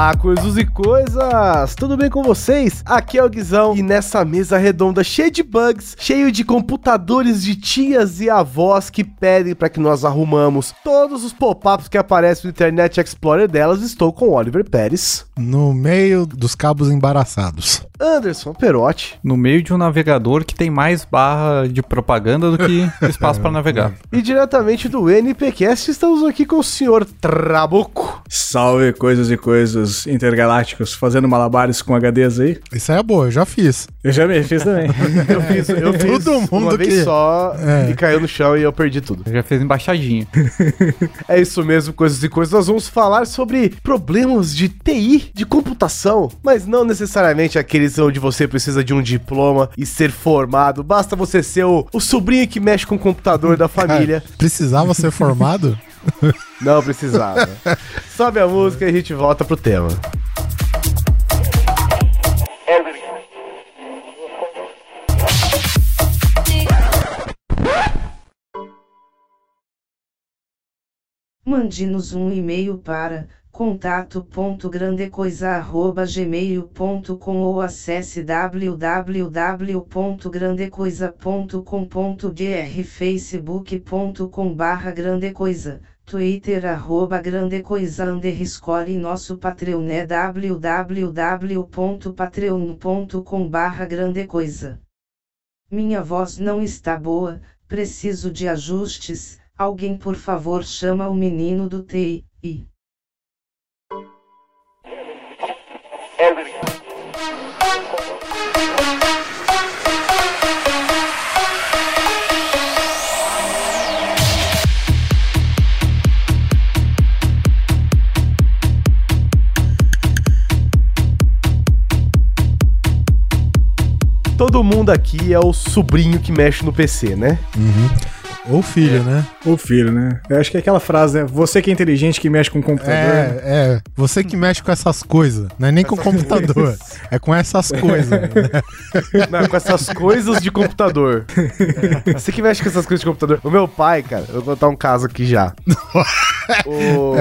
Olá, coisas e coisas! Tudo bem com vocês? Aqui é o Guizão e nessa mesa redonda cheia de bugs, cheio de computadores de tias e avós que pedem para que nós arrumamos todos os pop-ups que aparecem no Internet Explorer delas, estou com Oliver Pérez. No meio dos cabos embaraçados. Anderson Perotti. No meio de um navegador que tem mais barra de propaganda do que espaço para navegar. E diretamente do NPcast estamos aqui com o senhor Trabuco. Salve coisas e coisas intergalácticas, fazendo malabares com HDs aí. Isso é boa, eu já fiz. Eu já me fiz também. Eu fiz, eu fiz Todo mundo uma vez que- só É. e caiu no chão e eu perdi tudo. Já fez embaixadinha. É isso mesmo, coisas e coisas. Nós vamos falar sobre problemas de TI, de computação, mas não necessariamente aqueles onde você precisa de um diploma e ser formado. Basta você ser o, o sobrinho que mexe com o computador da família. Cara, precisava ser formado? Não precisava. Sobe a música e a gente volta pro tema. Mande-nos um e-mail para contato.grandecoisa@gmail.com ou acesse www.grandecoisa.com.br facebook.com barra grandecoisa Twitter arroba grandecoisa underscore nosso Patreon é www.patreon.com barra grandecoisa. Minha voz não está boa, preciso de ajustes, alguém por favor chama o menino do TI. Todo mundo aqui é o sobrinho que mexe no PC, né? Ou filho, né? O filho, né? Eu acho que é aquela frase, né? Você que é inteligente que mexe com o computador. né? É, é. Você que mexe com essas coisas. Não é nem com o computador. É com essas coisas. né? Não, com essas coisas de computador. Você que mexe com essas coisas de computador. O meu pai, cara, eu vou contar um caso aqui já. O...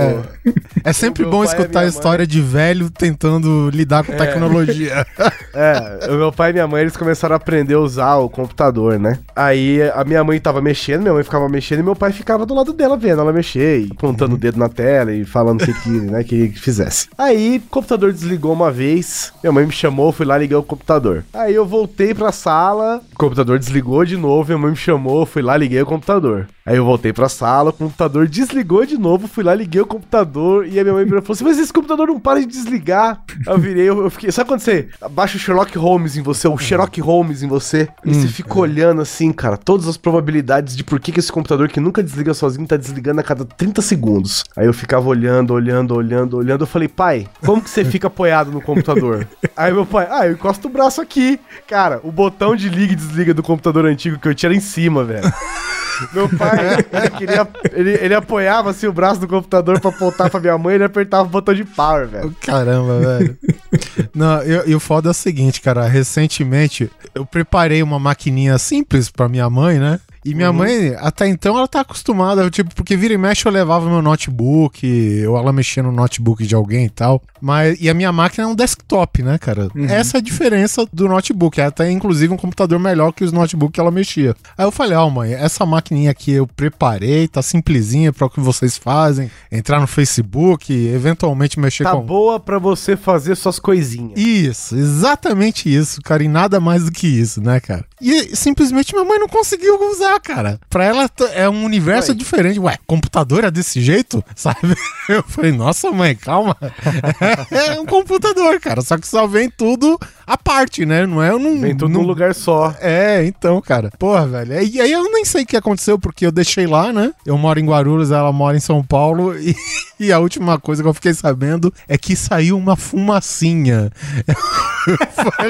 É sempre O meu bom escutar a história de velho tentando lidar com tecnologia. É, o meu pai e minha mãe, eles começaram a aprender a usar o computador, né? Aí a minha mãe tava mexendo, minha mãe ficava mexendo e meu pai ficava do lado dela vendo ela mexer e apontando o dedo na tela e falando o que que, né, que fizesse. Aí o computador desligou uma vez, minha mãe me chamou, fui lá liguei o computador. Aí eu voltei pra sala, o computador desligou de novo, minha mãe me chamou, fui lá liguei o computador. Aí eu voltei pra sala, o computador desligou de novo, fui lá liguei o computador e a minha mãe virou e falou assim: Mas esse computador não para de desligar. Aí eu virei, eu, eu fiquei. Sabe quando você baixa o Sherlock Holmes em você, o Sherlock Holmes em você, e você fica olhando assim, cara, todas as probabilidades de por que, que esse computador que nunca desliga sozinho tá desligando a cada 30 segundos. Aí eu ficava olhando, olhando, olhando, olhando. Eu falei, pai, como que você fica apoiado no computador? Aí meu pai, ah, eu encosto o braço aqui. Cara, o botão de liga e desliga do computador antigo que eu tinha era em cima, velho. Meu pai, ele, queria, ele, ele apoiava assim o braço do computador pra apontar pra minha mãe e ele apertava o botão de power, velho. Caramba, velho. Não, e o foda é o seguinte, cara. Recentemente eu preparei uma maquininha simples pra minha mãe, né? E minha mãe, até então, ela tá acostumada, tipo, porque vira e mexe eu levava meu notebook, ou ela mexia no notebook de alguém e tal. Mas, e a minha máquina é um desktop, né, cara? Essa é a diferença do notebook. Ela tem, inclusive, um computador melhor que os notebooks que ela mexia. Aí eu falei, ó, mãe, essa maquininha aqui eu preparei, tá simplesinha para o que vocês fazem. Entrar no Facebook, eventualmente mexer Tá com... boa pra você fazer suas coisinhas. Isso, exatamente isso, cara, e nada mais do que isso, né, cara? E simplesmente minha mãe não conseguiu usar, cara. Pra ela é um universo Ué. diferente. Ué, computador é desse jeito? Sabe? Eu falei, nossa, mãe, calma. É um computador, cara. Só que só vem tudo à parte, né? Não é num. Vem tudo num lugar só. É, então, cara. Porra, velho. E aí eu nem sei o que aconteceu, porque eu deixei lá, né? Eu moro em Guarulhos, ela mora em São Paulo. E, e a última coisa que eu fiquei sabendo é que saiu uma fumacinha. Eu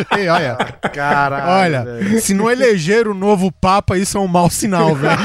falei, olha. Caralho. Olha, velho. se não eleger o novo Papa, isso é um mau sinal, velho.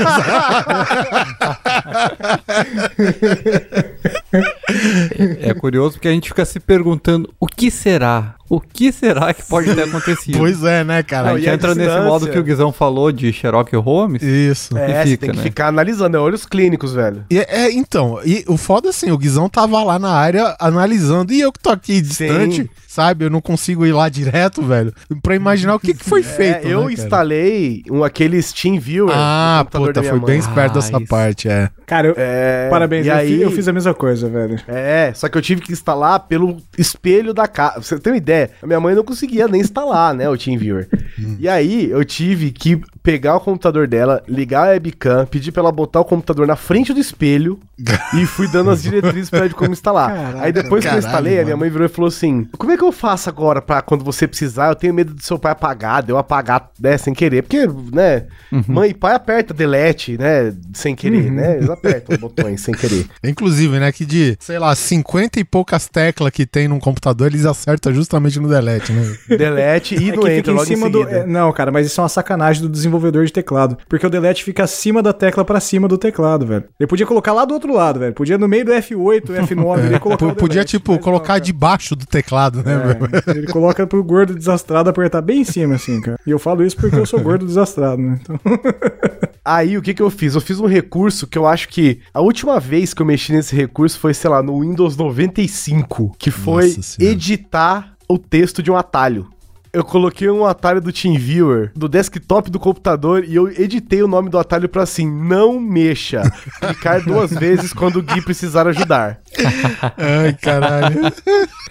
É curioso porque a gente fica se perguntando o que será? O que será que pode ter acontecido? pois é, né, a cara? Não, gente e a entra nesse modo que o Guizão falou de Sherlock Holmes. Isso. É, fica, tem que né? ficar analisando, é olhos clínicos, velho. E, é, então, e o foda assim, o Guizão tava lá na área analisando e eu que tô aqui distante, Sim. Sabe? Eu não consigo ir lá direto, velho, pra imaginar o que, que foi feito. É, eu né, instalei um, aquele Steam Viewer Ah, no computador puta, da minha foi mãe. bem esperto Ah, dessa isso. parte, é. Cara, eu- É, parabéns, e eu, aí, fi- eu fiz a mesma coisa, velho. É, só que eu tive que instalar pelo espelho da casa. Você tem uma ideia? A minha mãe não conseguia nem instalar, né, o TeamViewer. Hum. E aí eu tive que pegar o computador dela, ligar a webcam, pedir pra ela botar o computador na frente do espelho e fui dando as diretrizes pra ela de como instalar. Caraca, aí depois que eu caralho, instalei, a minha mano. mãe virou e falou assim: Como é que eu faço agora pra quando você precisar? Eu tenho medo do seu pai apagar, de eu apagar, né, sem querer. Porque, né, mãe e pai aperta delete, né, sem querer, né? Eles apertam botões sem querer. Inclusive, né, que de, sei lá, 50 e poucas teclas que tem num computador, eles acertam justamente no delete, né? Delete e É não que entra fica em logo cima em do. é, não, cara, mas isso é uma sacanagem do desenvolvedor de teclado. Porque o delete fica acima da tecla pra cima do teclado, velho. Ele podia colocar lá do outro lado, velho. Podia no meio do F8, F9, ele colocar. P- o Podia, tipo, mas não, colocar cara. debaixo do teclado, né, velho? É, ele coloca pro gordo desastrado apertar bem em cima, assim, cara. E eu falo isso porque eu sou gordo desastrado, né? Então, Aí o que que eu fiz? Eu fiz um recurso que eu acho que a última vez que eu mexi nesse recurso foi, sei lá, no Windows 95, que foi editar o texto de um atalho. Eu coloquei um atalho do TeamViewer do desktop do computador e eu editei o nome do atalho pra assim, não mexa, clicar duas vezes quando o Gui precisar ajudar. Ai, caralho.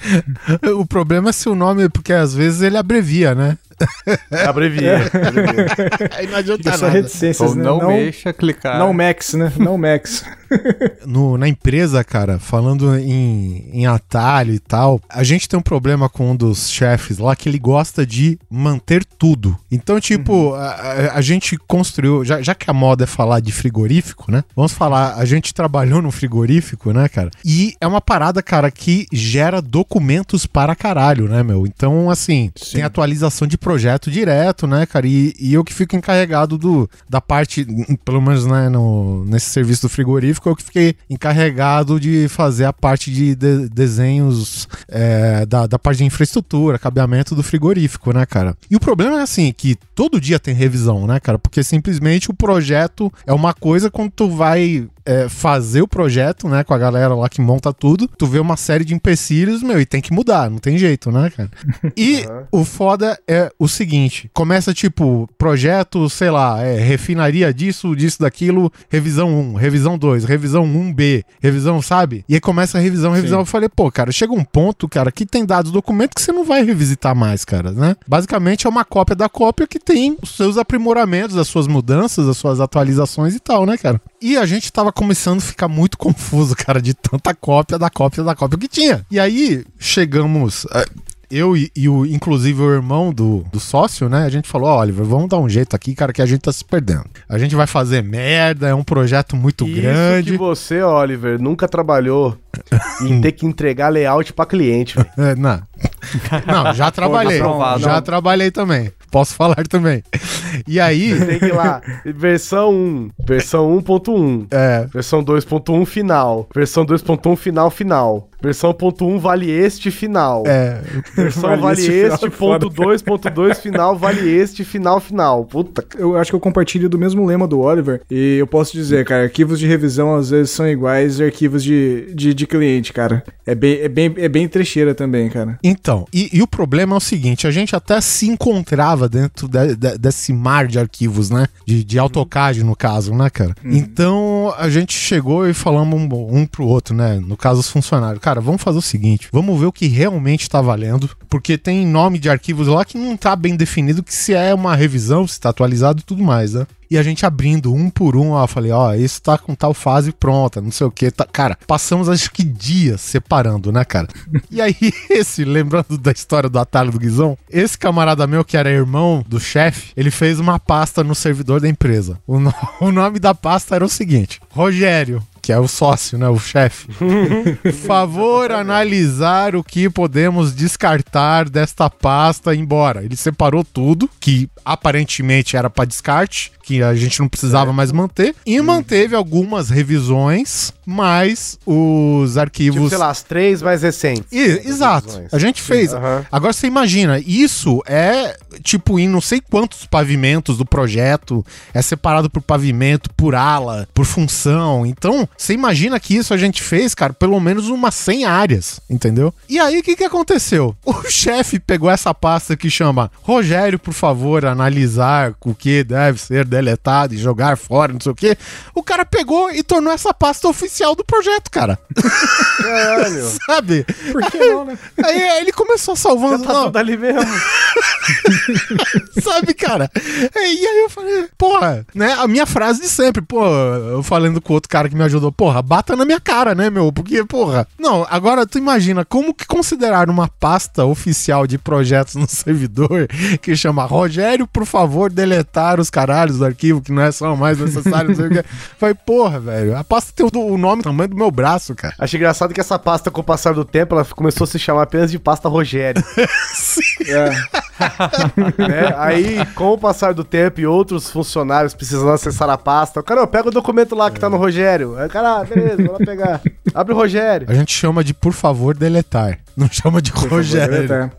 o problema é se o nome, porque às vezes ele abrevia, né? Abrevia. abrevia. Aí não adianta fica só reticências, Ou né? não, não, mexa, clicar. não Max, né? Não Max. no, na empresa, cara, falando em, em atalho e tal, a gente tem um problema com um dos chefes lá que ele gosta de manter tudo. Então, tipo, a, a- a gente construiu, já, já que a moda é falar de frigorífico, né? Vamos falar, a gente trabalhou no frigorífico, né, cara? E é uma parada, cara, que gera documentos para caralho, né, meu? Então, assim, Sim. tem atualização de projeto direto, né, cara? E, e eu que fico encarregado do, da parte, pelo menos né, no, nesse serviço do frigorífico, eu que fiquei encarregado de fazer a parte de, de- desenhos é, da, da parte de infraestrutura, cabeamento do frigorífico, né, cara? E o problema é assim, que todo dia tem revisão, né, cara? Porque simplesmente o projeto é uma coisa quando tu vai é, fazer o projeto, né, com a galera lá que monta tudo, tu vê uma série de empecilhos, meu, e tem que mudar, não tem jeito, né, cara? E o foda é o seguinte: começa tipo, projeto, sei lá, é, refinaria disso, disso, daquilo, revisão 1, revisão 2, revisão 1B, revisão, sabe? E aí começa a revisão, revisão. Eu falei, pô, cara, chega um ponto, cara, que tem dados documentos que você não vai revisitar mais, cara, né? Basicamente é uma cópia da cópia que tem os seus aprimoramentos, as suas mudanças, as suas atualizações e tal, né, cara? E a gente tava começando a ficar muito confuso, cara, de tanta cópia da cópia da cópia que tinha. E aí chegamos. eh, Eu e, e o, inclusive o irmão do, do sócio, né? A gente falou, ó, Oliver, vamos dar um jeito aqui, cara, que a gente tá se perdendo. A gente vai fazer merda, é um projeto muito Isso grande. que você, Oliver, nunca trabalhou em ter que entregar layout pra cliente. É, não. Não, já trabalhei. aprovado. já trabalhei também. Posso falar também. E aí, Tem que ir lá, versão 1, versão 1.1, é, versão 2.1 final, versão 2.1 final final, versão ponto .1 vale este final, é, versão Vale vale este final este foda, ponto 2 ponto 2 final vale este final final. Puta, Eu acho que eu compartilho do mesmo lema do Oliver. E eu posso dizer, cara, arquivos de revisão às vezes são iguais a arquivos de, de, de cliente, cara. É bem, é, bem, é bem trecheira também, cara. Então, e, e o problema é o seguinte: a gente até se encontrava dentro de- de- desse mar de arquivos, né? De, de AutoCAD, no caso, né, cara? Então a gente chegou e falamos um, um pro outro, né? No caso, os funcionários. Cara, vamos fazer o seguinte: vamos ver o que realmente tá valendo, porque tem nome de arquivos lá que não tá bem definido que se é uma revisão, se tá atualizado e tudo mais, né? E a gente abrindo um por um, ó, falei, ó, isso tá com tal fase pronta, não sei o que. Tá... Cara, passamos acho que dias separando, né, cara? e aí, esse, lembrando da história do atalho do Guizão, esse camarada meu, que era irmão do chefe, ele fez uma pasta no servidor da empresa. O, no- o nome da pasta era o seguinte: Rogério. Que é o sócio, né? O chefe. Favor analisar o que podemos descartar desta pasta embora. Ele separou tudo, que aparentemente era para descarte, que a gente não precisava mais manter, e manteve algumas revisões, mas os Tipo, arquivos. sei lá, as três mais recentes. I- exato. revisões. A gente fez. Agora você imagina, isso é tipo em não sei quantos pavimentos do projeto, é separado por pavimento, por ala, por função. Então, você imagina que isso a gente fez, cara, pelo menos umas 100 áreas, entendeu? E aí o que que aconteceu? O chefe pegou essa pasta que chama Rogério, por favor, analisar o que deve ser deletado e jogar fora, não sei o quê. O cara pegou e tornou essa pasta oficial do projeto, cara. Caralho. Sabe? Por que não, né? Aí, aí ele começou Já salvando. tá não, tudo ali mesmo. sabe, cara? E aí eu falei, porra, né? A minha frase de sempre, pô, eu falando com o outro cara que me ajudou, porra, bata na minha cara, né, meu? Porque, porra. Não, agora tu imagina como que considerar uma pasta oficial de projetos no servidor que chama Rogério, por favor, deletar os caralhos do arquivo que não é só mais necessário, não sei o que. Falei, porra, velho, a pasta tem o, o nome do tamanho do meu braço, cara. Achei engraçado que essa pasta, com o passar do tempo, ela começou a se chamar apenas de pasta Rogério. É. né? Aí, com o passar do tempo e outros funcionários precisando acessar a pasta, o cara, ó, pega o documento lá que tá no Rogério. Aí, o cara, ah, beleza, vou lá pegar. Abre o Rogério. A gente chama de por favor deletar. Não chama de Rogério. Tá.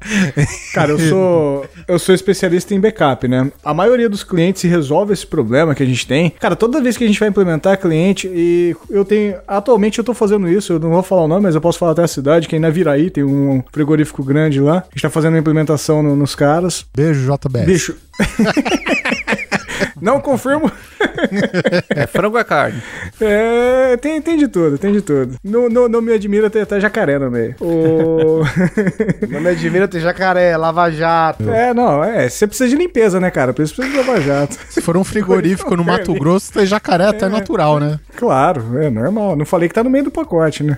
Cara, eu sou eu sou especialista em backup, né? A maioria dos clientes se resolve esse problema que a gente tem. Cara, toda vez que a gente vai implementar cliente e eu tenho atualmente eu tô fazendo isso, eu não vou falar o nome, mas eu posso falar até a cidade, que é em Naviraí, tem um frigorífico grande lá. A gente tá fazendo a implementação no- nos caras. Beijo, JBS. Bicho. Não confirmo. É frango ou é carne? É, tem, tem de tudo, tem de tudo. Não, não, não me admira ter até jacaré no meio. O... Não me admira ter jacaré, lava jato. É, não, é. Você precisa de limpeza, né, cara? Por isso precisa de lava-jato. Se for um frigorífico no Mato Grosso, tem jacaré até natural, né? Claro, é normal. Não falei que tá no meio do pacote, né?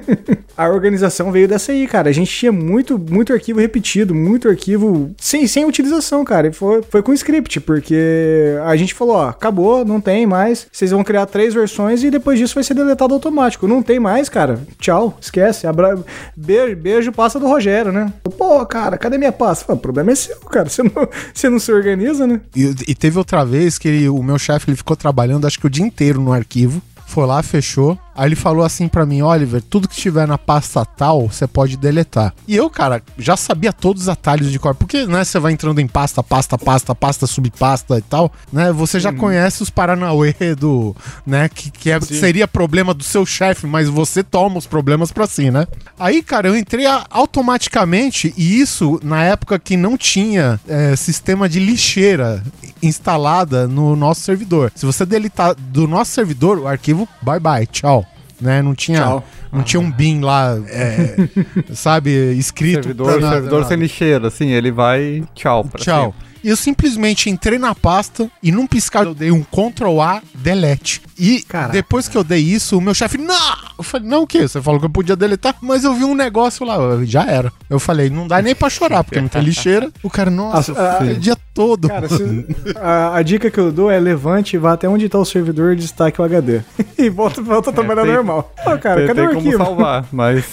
a organização veio dessa aí, cara. A gente tinha muito, muito arquivo repetido, muito arquivo sem, sem utilização, cara. E foi, foi com script, porque a gente falou, ó, acabou, não tem mais. Vocês vão criar três versões e depois disso vai ser deletado automático. Não tem mais, cara. Tchau, esquece. Abra... Beijo, beijo, passa do Rogério, né? Pô, cara, cadê minha pasta? Fala, O problema é seu, cara. Você não, você não se organiza, né? E, e teve outra vez que ele- o meu chefe ele ficou trabalhando acho que o dia inteiro no arquivo. Foi lá, fechou. Aí ele falou assim pra mim: Oliver, tudo que estiver na pasta tal, você pode deletar. E eu, cara, já sabia todos os atalhos de cor. Porque, né, você vai entrando em pasta, pasta, pasta, pasta, subpasta e tal, né? Você já conhece os Paranauê do, né, que, que é- seria problema do seu chefe, mas você toma os problemas pra si, né? Aí, cara, eu entrei automaticamente, e isso na época que não tinha é, sistema de lixeira instalada no nosso servidor. Se você deletar do nosso servidor, o arquivo, bye bye, tchau. Né? Não tinha, Tchau. não tinha um bin lá, é, sabe, escrito. Servidor, pra servidor nada. sem lixeira, assim, ele vai tchau pra Tchau. sempre. E eu simplesmente entrei na pasta e num piscar eu dei um Ctrl A delete. E Caraca. depois que eu dei isso, o meu chefe, não! Eu falei, não, o quê? Você falou que eu podia deletar, mas eu vi um negócio lá, eu- já era. Eu falei, não dá nem pra chorar, porque não tem lixeira. O cara, nossa, Ah, ah, eu fiquei o dia todo. Cara, se- a, a dica que eu dou é levante e vá até onde tá o servidor e destaque o HD. e volta, volta a trabalhar tem- normal. Ó, cara, tem cadê tem o como arquivo? salvar, mas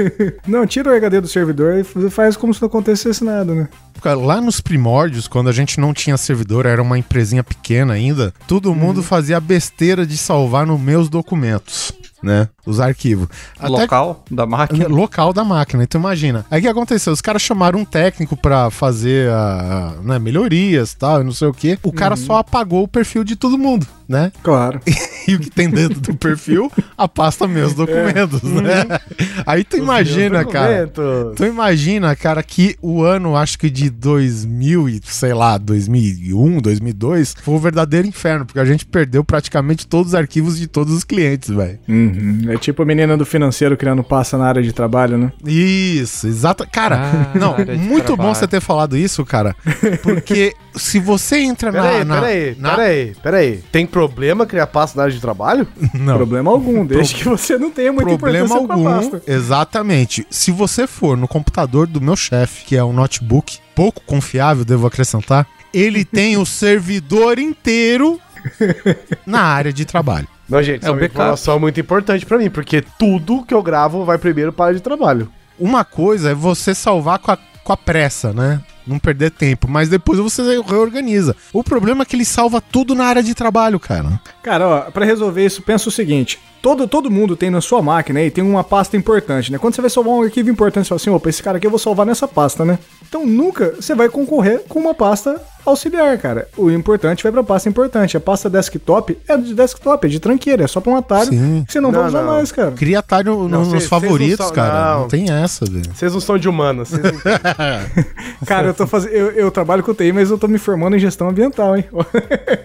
Não, tira o HD do servidor e faz como se não acontecesse nada, né? Cara, Lá nos primórdios, quando a gente não tinha servidor, era uma empresinha pequena ainda, todo mundo fazia a besteira de salvar nos meus documentos, né? Os arquivos. Até local da máquina. local da máquina. Então imagina. Aí o que aconteceu? Os caras chamaram um técnico pra fazer a, a, né, melhorias e tal, não sei o quê. O cara só apagou o perfil de todo mundo, né? Claro. E o que tem dentro do perfil? A pasta meus documentos, né? Aí tu imagina, cara. Tu imagina, cara, que o ano, acho que de 2000 e, sei lá, 2001, 2002, foi um verdadeiro inferno, porque a gente perdeu praticamente todos os arquivos de todos os clientes, velho. Uhum. É tipo a menina do financeiro criando pasta na área de trabalho, né? Isso, exato. Cara, Ah, não, muito bom trabalho. você ter falado isso, cara, porque se você entra na... Peraí, na, peraí, na- peraí, peraí. Tem problema criar pasta na área de trabalho? Não. Problema algum, desde que você não tenha muita problema importância com a algum. pasta. Exatamente. Se você for no computador do meu chefe, que é um notebook pouco confiável, devo acrescentar, ele tem o servidor inteiro na área de trabalho. Não, gente, É isso é uma backup. informação muito importante pra mim, porque tudo que eu gravo vai primeiro para a área de trabalho. Uma coisa é você salvar com a, com a pressa, né? Não perder tempo, mas depois você reorganiza. O problema é que ele salva tudo na área de trabalho, cara. Cara, ó, pra resolver isso, pensa o seguinte: todo, todo mundo tem na sua máquina aí, tem uma pasta importante, né? Quando você vai salvar um arquivo importante, você fala assim: opa, esse cara aqui eu vou salvar nessa pasta, né? Então nunca você vai concorrer com uma pasta auxiliar, cara. O importante vai pra pasta importante. A pasta desktop é de desktop, é de tranqueira, é só pra um atalho Sim. que você não, vai Não, usar não. mais, cara. Cria atalho no- Não, nos favoritos, não são- cara. Não. não. tem essa, velho. Vocês não são de humanas. Não... Cara, eu tô fazendo. Eu, eu trabalho com TI, mas eu tô me formando em gestão ambiental, hein?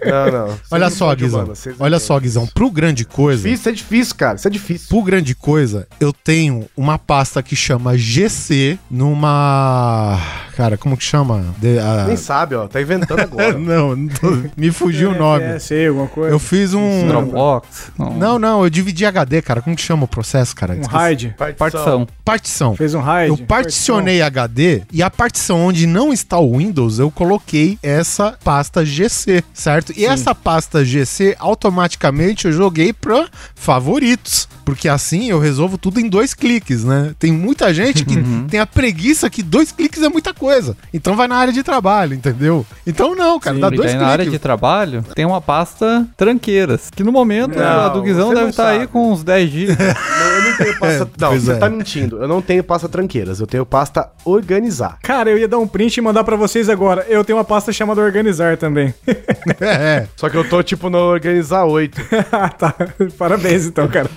não, não. Olha não só, Guizão. Olha só, Guizão. Pro grande coisa. Isso é difícil, cara. Isso é difícil. Pro grande coisa, eu tenho uma pasta que chama GC numa. Cara, como que chama? De- a- Nem sabe, ó. Tá inventando agora. Não, não tô- me fugiu o nome. É, sei, alguma coisa. Eu fiz um. Dropbox? Não, não, eu dividi HD, cara. Como que chama o processo, cara? Um. RAID. Partição. Partição. Fez um RAID. Eu particionei HD e a partição onde não está o Windows, eu coloquei essa pasta GC, certo? E essa pasta GC, automaticamente eu joguei pra favoritos. Porque assim eu resolvo tudo em dois cliques, né? Tem muita gente que tem a preguiça que dois cliques é muita coisa. Então vai na área de trabalho, entendeu? Então não, cara, dá E dois cliques. na área de trabalho tem uma pasta tranqueiras, que no momento Não, a do Guizão deve estar aí sabe. com uns 10 GB. Não, eu não tenho pasta. É, não, você é. tá mentindo. Eu não tenho pasta tranqueiras. Eu tenho pasta organizar. Cara, eu ia dar um print e mandar pra vocês agora. Eu tenho uma pasta chamada Organizar também. É, Só que eu tô, tipo, no organizar 8. ah, tá. Parabéns, então, cara.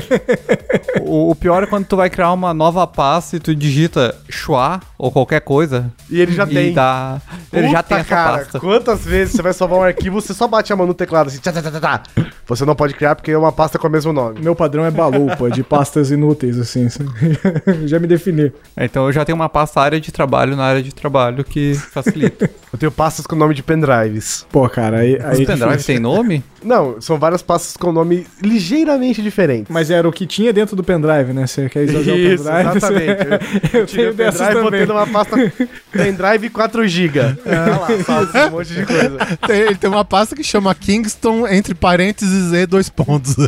o, o pior é quando tu vai criar uma nova pasta e tu digita schwa ou qualquer coisa. E ele já e tem. dá- ele já Puta, tem essa cara, pasta. Quantas vezes você vai salvar um arquivo, você só bate a mão no teclado assim. Tá, tá, tá, tá, tá. Você não pode criar porque é uma pasta com o mesmo nome. Meu padrão é balupa, de pastas inúteis, assim. já me defini. Então eu já tenho uma pasta área de trabalho na área de trabalho que facilita. Eu tenho pastas com nome de pendrives. Pô, cara, aí. Os aí é pendrive difícil. tem nome? Não, são várias pastas com nome ligeiramente diferente. Mas era o que tinha dentro do pendrive, né? Você quer o Isso, pendrive? exatamente. Eu tirei tenho o pendrive, botei também. numa pasta pendrive 4GB. Olha lá, faz um monte de coisa. tem, ele tem uma pasta que chama Kingston, entre parênteses e dois pontos.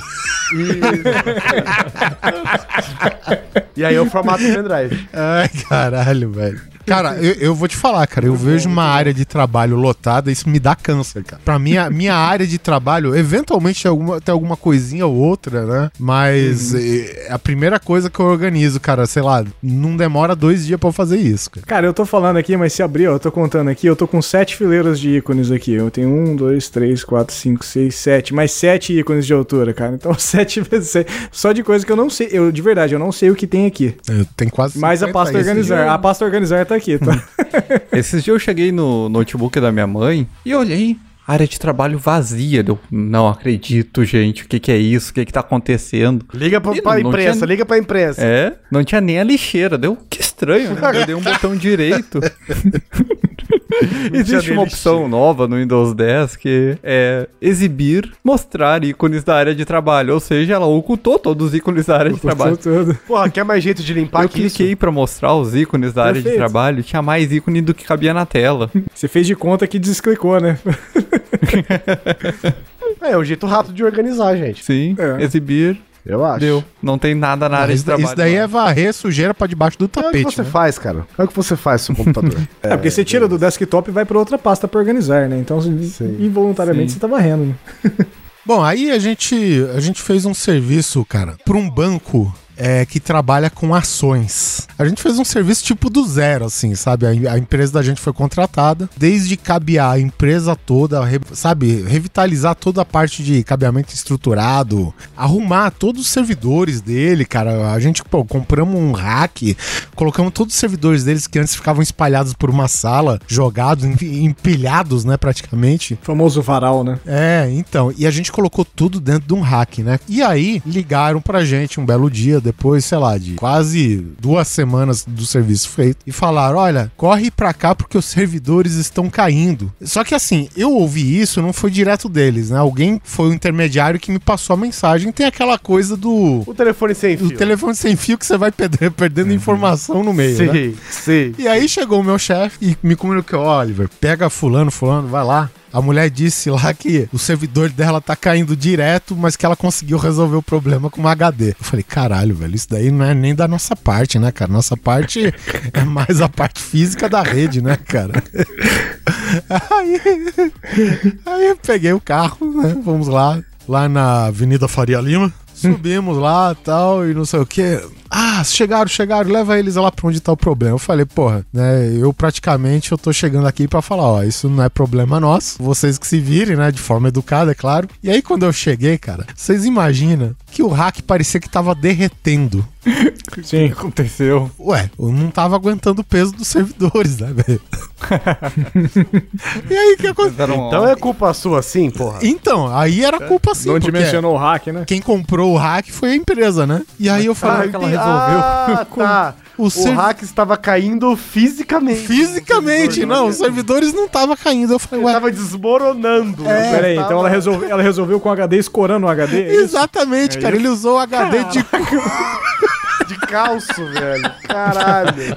E aí eu formato o pendrive. Ai, caralho, velho. Cara, eu, eu vou te falar, cara, eu vejo uma área de trabalho lotada, isso me dá câncer, cara. Pra mim, a minha área de trabalho, eventualmente tem alguma, tem alguma coisinha ou outra, né? Mas eh, a primeira coisa que eu organizo, cara, sei lá, não demora dois dias pra eu fazer isso, cara. Cara, eu tô falando aqui, mas se abrir, ó, eu tô contando aqui, eu tô com sete fileiras de ícones aqui. Eu tenho um, dois, três, quatro, cinco, seis, sete, mais sete ícones de altura, cara. Então, sete vezes seis. Só de coisa que eu não sei. Eu, de verdade, eu não sei o que tem aqui. Eu tenho quase. Mas a 50 pasta organizar. A pasta organizar tá aqui, tá? Esses dias eu cheguei no notebook da minha mãe e olhei. Área de trabalho vazia. Eu não acredito, gente. O que, que é isso? O que, que tá acontecendo? Liga pra, Ih, pra não imprensa, tinha- liga pra imprensa. É, não tinha nem a lixeira. Deu que estranho, né? Eu dei um botão direito. Existe uma opção nova no Windows 10 que é exibir, mostrar ícones da área de trabalho. Ou seja, ela ocultou todos os ícones da área de trabalho. tudo. Porra, quer mais jeito de limpar Eu que isso? cliquei pra mostrar os ícones da área de Perfeito. trabalho, tinha mais ícone do que cabia na tela. Você fez de conta que desclicou, né? É, é um jeito rápido de organizar, gente. Sim, É. exibir, Eu acho. deu. Não tem nada na área de isso, trabalho. isso daí é varrer sujeira pra debaixo do É o que tapete. você né? faz, cara. É o que você faz no seu computador. É, porque você tira do desktop e vai pra outra pasta pra organizar, né? Então, involuntariamente, Sim. você tá varrendo, né? Bom, aí a gente, a gente fez um serviço, cara, pra um banco é, que trabalha com ações. A gente fez um serviço tipo do zero, assim, sabe? A, a empresa da gente foi contratada, desde cabear a empresa toda, re- sabe? Revitalizar toda a parte de cabeamento estruturado, arrumar todos os servidores dele, cara. A gente, pô, compramos um hack, colocamos todos os servidores deles que antes ficavam espalhados por uma sala, jogados, em- empilhados, né, praticamente. Famoso varal, né? É, então, e a gente colocou tudo dentro de um hack, né? E aí ligaram pra gente um belo dia, depois, sei lá, de quase duas semanas do serviço feito, e falaram: olha, corre pra cá porque os servidores estão caindo. Só que assim, eu ouvi isso, não foi direto deles, né? Alguém foi o intermediário que me passou a mensagem. Tem aquela coisa do. O telefone sem fio. telefone sem fio que você vai perder- perdendo informação no meio, né? Sim, sim. E aí chegou o meu chefe e me comunicou: Oliver, pega fulano, fulano, vai lá. A mulher disse lá que o servidor dela tá caindo direto, mas que ela conseguiu resolver o problema com uma HD. Eu falei, caralho, velho, isso daí não é nem da nossa parte, né, cara? Nossa parte é mais a parte física da rede, né, cara? Aí, aí eu peguei o carro, né? Vamos lá, lá na Avenida Faria Lima. Subimos lá tal, e não sei o que. Ah, chegaram, chegaram, leva eles lá pra onde tá o problema. Eu falei, porra, né? Eu praticamente eu tô chegando aqui pra falar, ó, isso não é problema nosso. Vocês que se virem, né? De forma educada, é claro. E aí, quando eu cheguei, cara, vocês imaginam que o hack parecia que tava derretendo. Sim. Aconteceu. Ué, eu não tava aguentando o peso dos servidores, né, velho? e aí, o que aconteceu? Então é culpa sua, sim, porra. Então, aí era culpa sim. Não dimensionou o hack, né? Quem comprou o hack foi a empresa, né? E aí eu falei, entendi. Resolveu. Ah, tá. O O, ser- hack estava caindo fisicamente. fisicamente, não, os servidores não tava caindo. Eu falei, Ele ué, tava desmoronando. É, Pera aí, Tava- então ela resolveu, ela resolveu com o HD escorando o HD? é exatamente, cara, ele usou o HD de de calço, velho. Caralho.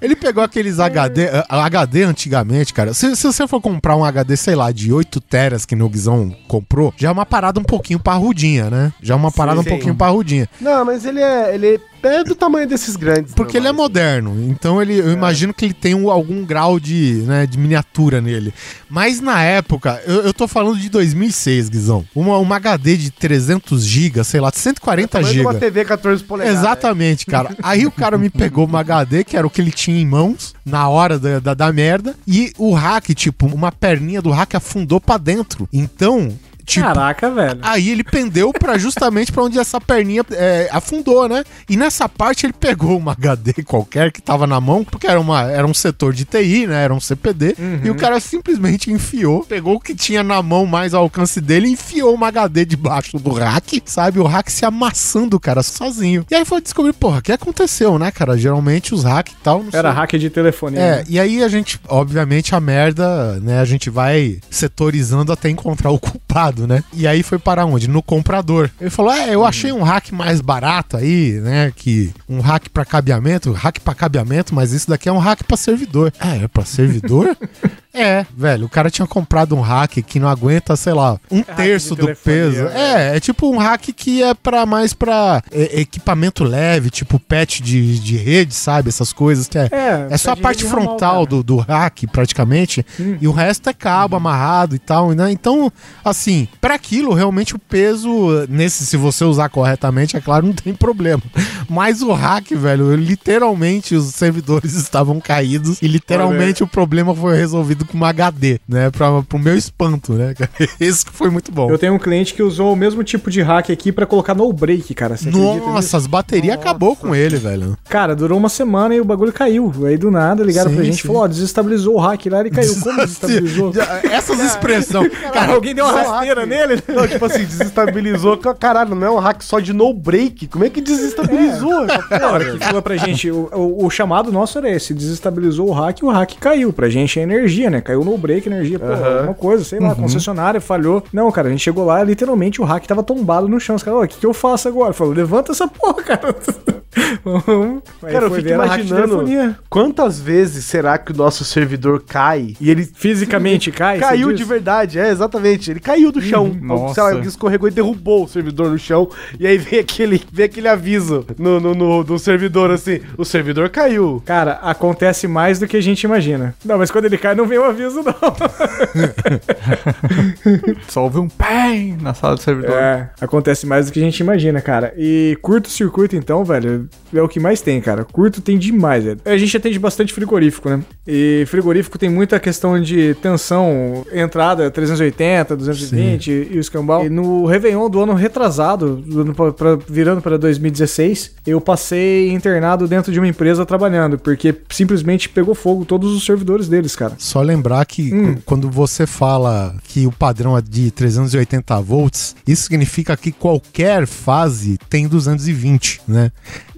Ele pegou aqueles HD, a- HD antigamente, cara. Se, se você for comprar um HD, sei lá, de 8 teras que o Guizão comprou, já é uma parada um pouquinho parrudinha, né? Já é uma parada um sim. pouquinho parrudinha. Não, mas ele é, ele é do tamanho desses grandes. Porque ele é moderno, então ele, eu imagino que ele tem um- algum grau de, né, de miniatura nele. Mas na época, eu, eu tô falando de 2006, Guizão. Uma, uma HD de 300 GB, sei lá, 140 Tamanho de uma GB. TV 14 polegadas. Exatamente, cara. Aí o cara me pegou uma HD, que era o que ele tinha em mãos, na hora da, da, da merda, e o hack, tipo, uma perninha do hack afundou pra dentro. Então, tipo. Caraca, velho. Aí ele pendeu para justamente pra onde essa perninha é, afundou, né? E nessa parte ele pegou uma HD qualquer que tava na mão, porque era, uma, era um setor de TI, né? Era um CPD. E o cara simplesmente enfiou, pegou o que tinha na mão mais ao alcance dele enfiou uma HD debaixo do rack, sabe? O hack se amassando, cara, sozinho. E aí foi descobrir, porra, o que aconteceu, né, cara? Geralmente os hack e tal. Não Era sei. hack de telefonia. É, né? e aí a gente, obviamente, a merda, né? A gente vai setorizando até encontrar o culpado, né? E aí foi para onde? No comprador. Ele falou: É, eu achei um hack mais barato aí, né? Que um hack para cabeamento, hack para cabeamento, mas isso daqui é um hack para servidor. Ah, é para servidor? É, velho, o cara tinha comprado um hack que não aguenta, sei lá, um terço de do peso. né? É, é tipo um hack que é para mais pra é, equipamento leve, tipo patch de, de rede, sabe? Essas coisas que é. É, É só a parte ramal, frontal do, do hack, praticamente, e o resto é cabo amarrado e tal, né? Então, assim, para aquilo, realmente o peso, nesse, se você usar corretamente, é claro, não tem problema. Mas o hack, velho, literalmente os servidores estavam caídos e literalmente o problema foi resolvido com uma HD, né? Pra, pro meu espanto, né? Esse que foi muito bom. Eu tenho um cliente que usou o mesmo tipo de hack aqui pra colocar no break, cara. Você? Nossa, as baterias acabou com ele, velho. Cara, durou uma semana e o bagulho caiu. Aí do nada ligaram Sim, pra gente e falou: ó, desestabilizou o hack lá, ele caiu. Como desestabilizou? Essas expressões. Cara, alguém deu uma rasteira nele? Não, tipo assim, desestabilizou. Caralho, não é um hack só de no break. Como é que desestabilizou? porra, Na hora que falou pra gente, o, o, o chamado nosso era esse: desestabilizou o hack e o hack caiu. Pra gente é energia, né? Caiu no break, energia, pô, alguma coisa, sei lá, concessionária falhou. Não, cara, a gente chegou lá, literalmente o hack tava tombado no chão. Os caras, o que, que eu faço agora? Falou, levanta essa porra, cara. Cara, eu fico imaginando quantas vezes será que o nosso servidor cai e ele Fisicamente cai? caiu de verdade, é, exatamente. Ele caiu do chão. nossa. Sei lá, escorregou e derrubou o servidor no chão. E aí vem aquele, vem aquele aviso no, no, no- do servidor assim: o servidor caiu. Cara, acontece mais do que a gente imagina. Não, mas quando ele cai, não vem o aviso, não. Só ouve um PEM na sala do servidor. É, acontece mais do que a gente imagina, cara. E curto-circuito, então, velho, é o que mais tem, cara. Curto tem demais, velho. A gente atende bastante frigorífico, né? E frigorífico tem muita questão de tensão, entrada 380, 220 e o escambau. E no Réveillon do ano retrasado, do ano pra- pra- virando para 2016, eu passei internado dentro de uma empresa trabalhando, porque simplesmente pegou fogo todos os servidores deles, cara. Só lembrar que Hum. qu- quando você fala que o padrão é de 380 volts, isso significa que qualquer fase tem 220, né?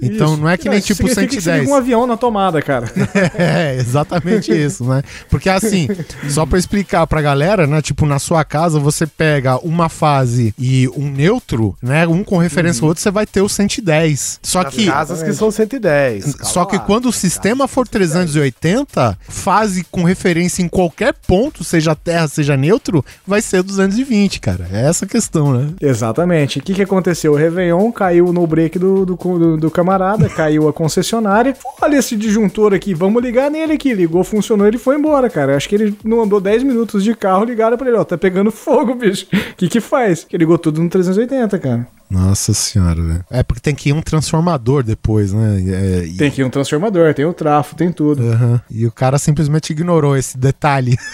Então Isso. não é que nem Isso tipo significa que você 110. liga um avião na tomada, cara. É, exatamente isso, né? Porque assim, só pra explicar pra galera, né? Tipo, na sua casa você pega uma fase e um neutro, né? Um com referência ao outro, você vai ter o 110. Só As que. casas que são 110. calma Só que lá. quando o sistema for 380, fase com referência em qualquer ponto, seja terra, seja neutro, vai ser 220, cara. É essa a questão, né? Exatamente. O que, que aconteceu? O Réveillon caiu no break do, do, do- do camarada, caiu a concessionária. Olha esse disjuntor aqui, vamos ligar nele aqui. Ligou, funcionou, ele foi embora, cara. Acho que ele não andou 10 minutos de carro, ligaram pra ele, ó, tá pegando fogo, bicho. O que que faz? Que ligou tudo no 380, cara. Nossa senhora, velho. É porque tem que ir um transformador depois, né? É, e- Tem aqui um transformador, tem o trafo, tem tudo. Aham. E o cara simplesmente ignorou esse detalhe.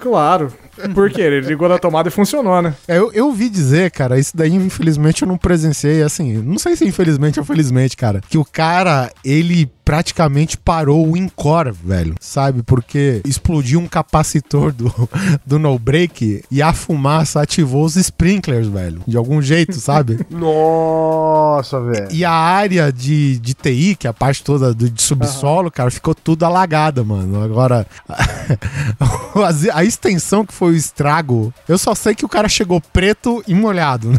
Claro. Por quê? Ele ligou na tomada e funcionou, né? É, eu, eu ouvi dizer, cara, isso daí infelizmente eu não presenciei, assim, não sei se infelizmente ou felizmente, cara, que o cara, ele praticamente parou o Encore, velho, sabe? Porque explodiu um capacitor do, do no break e a fumaça ativou os sprinklers, velho, de algum jeito, sabe? Nossa, velho. E a área de, de TI, que é a parte toda do, de subsolo, cara, ficou tudo alagada, mano. Agora, a, a extensão que foi o estrago, eu só sei que o cara chegou preto e molhado, né?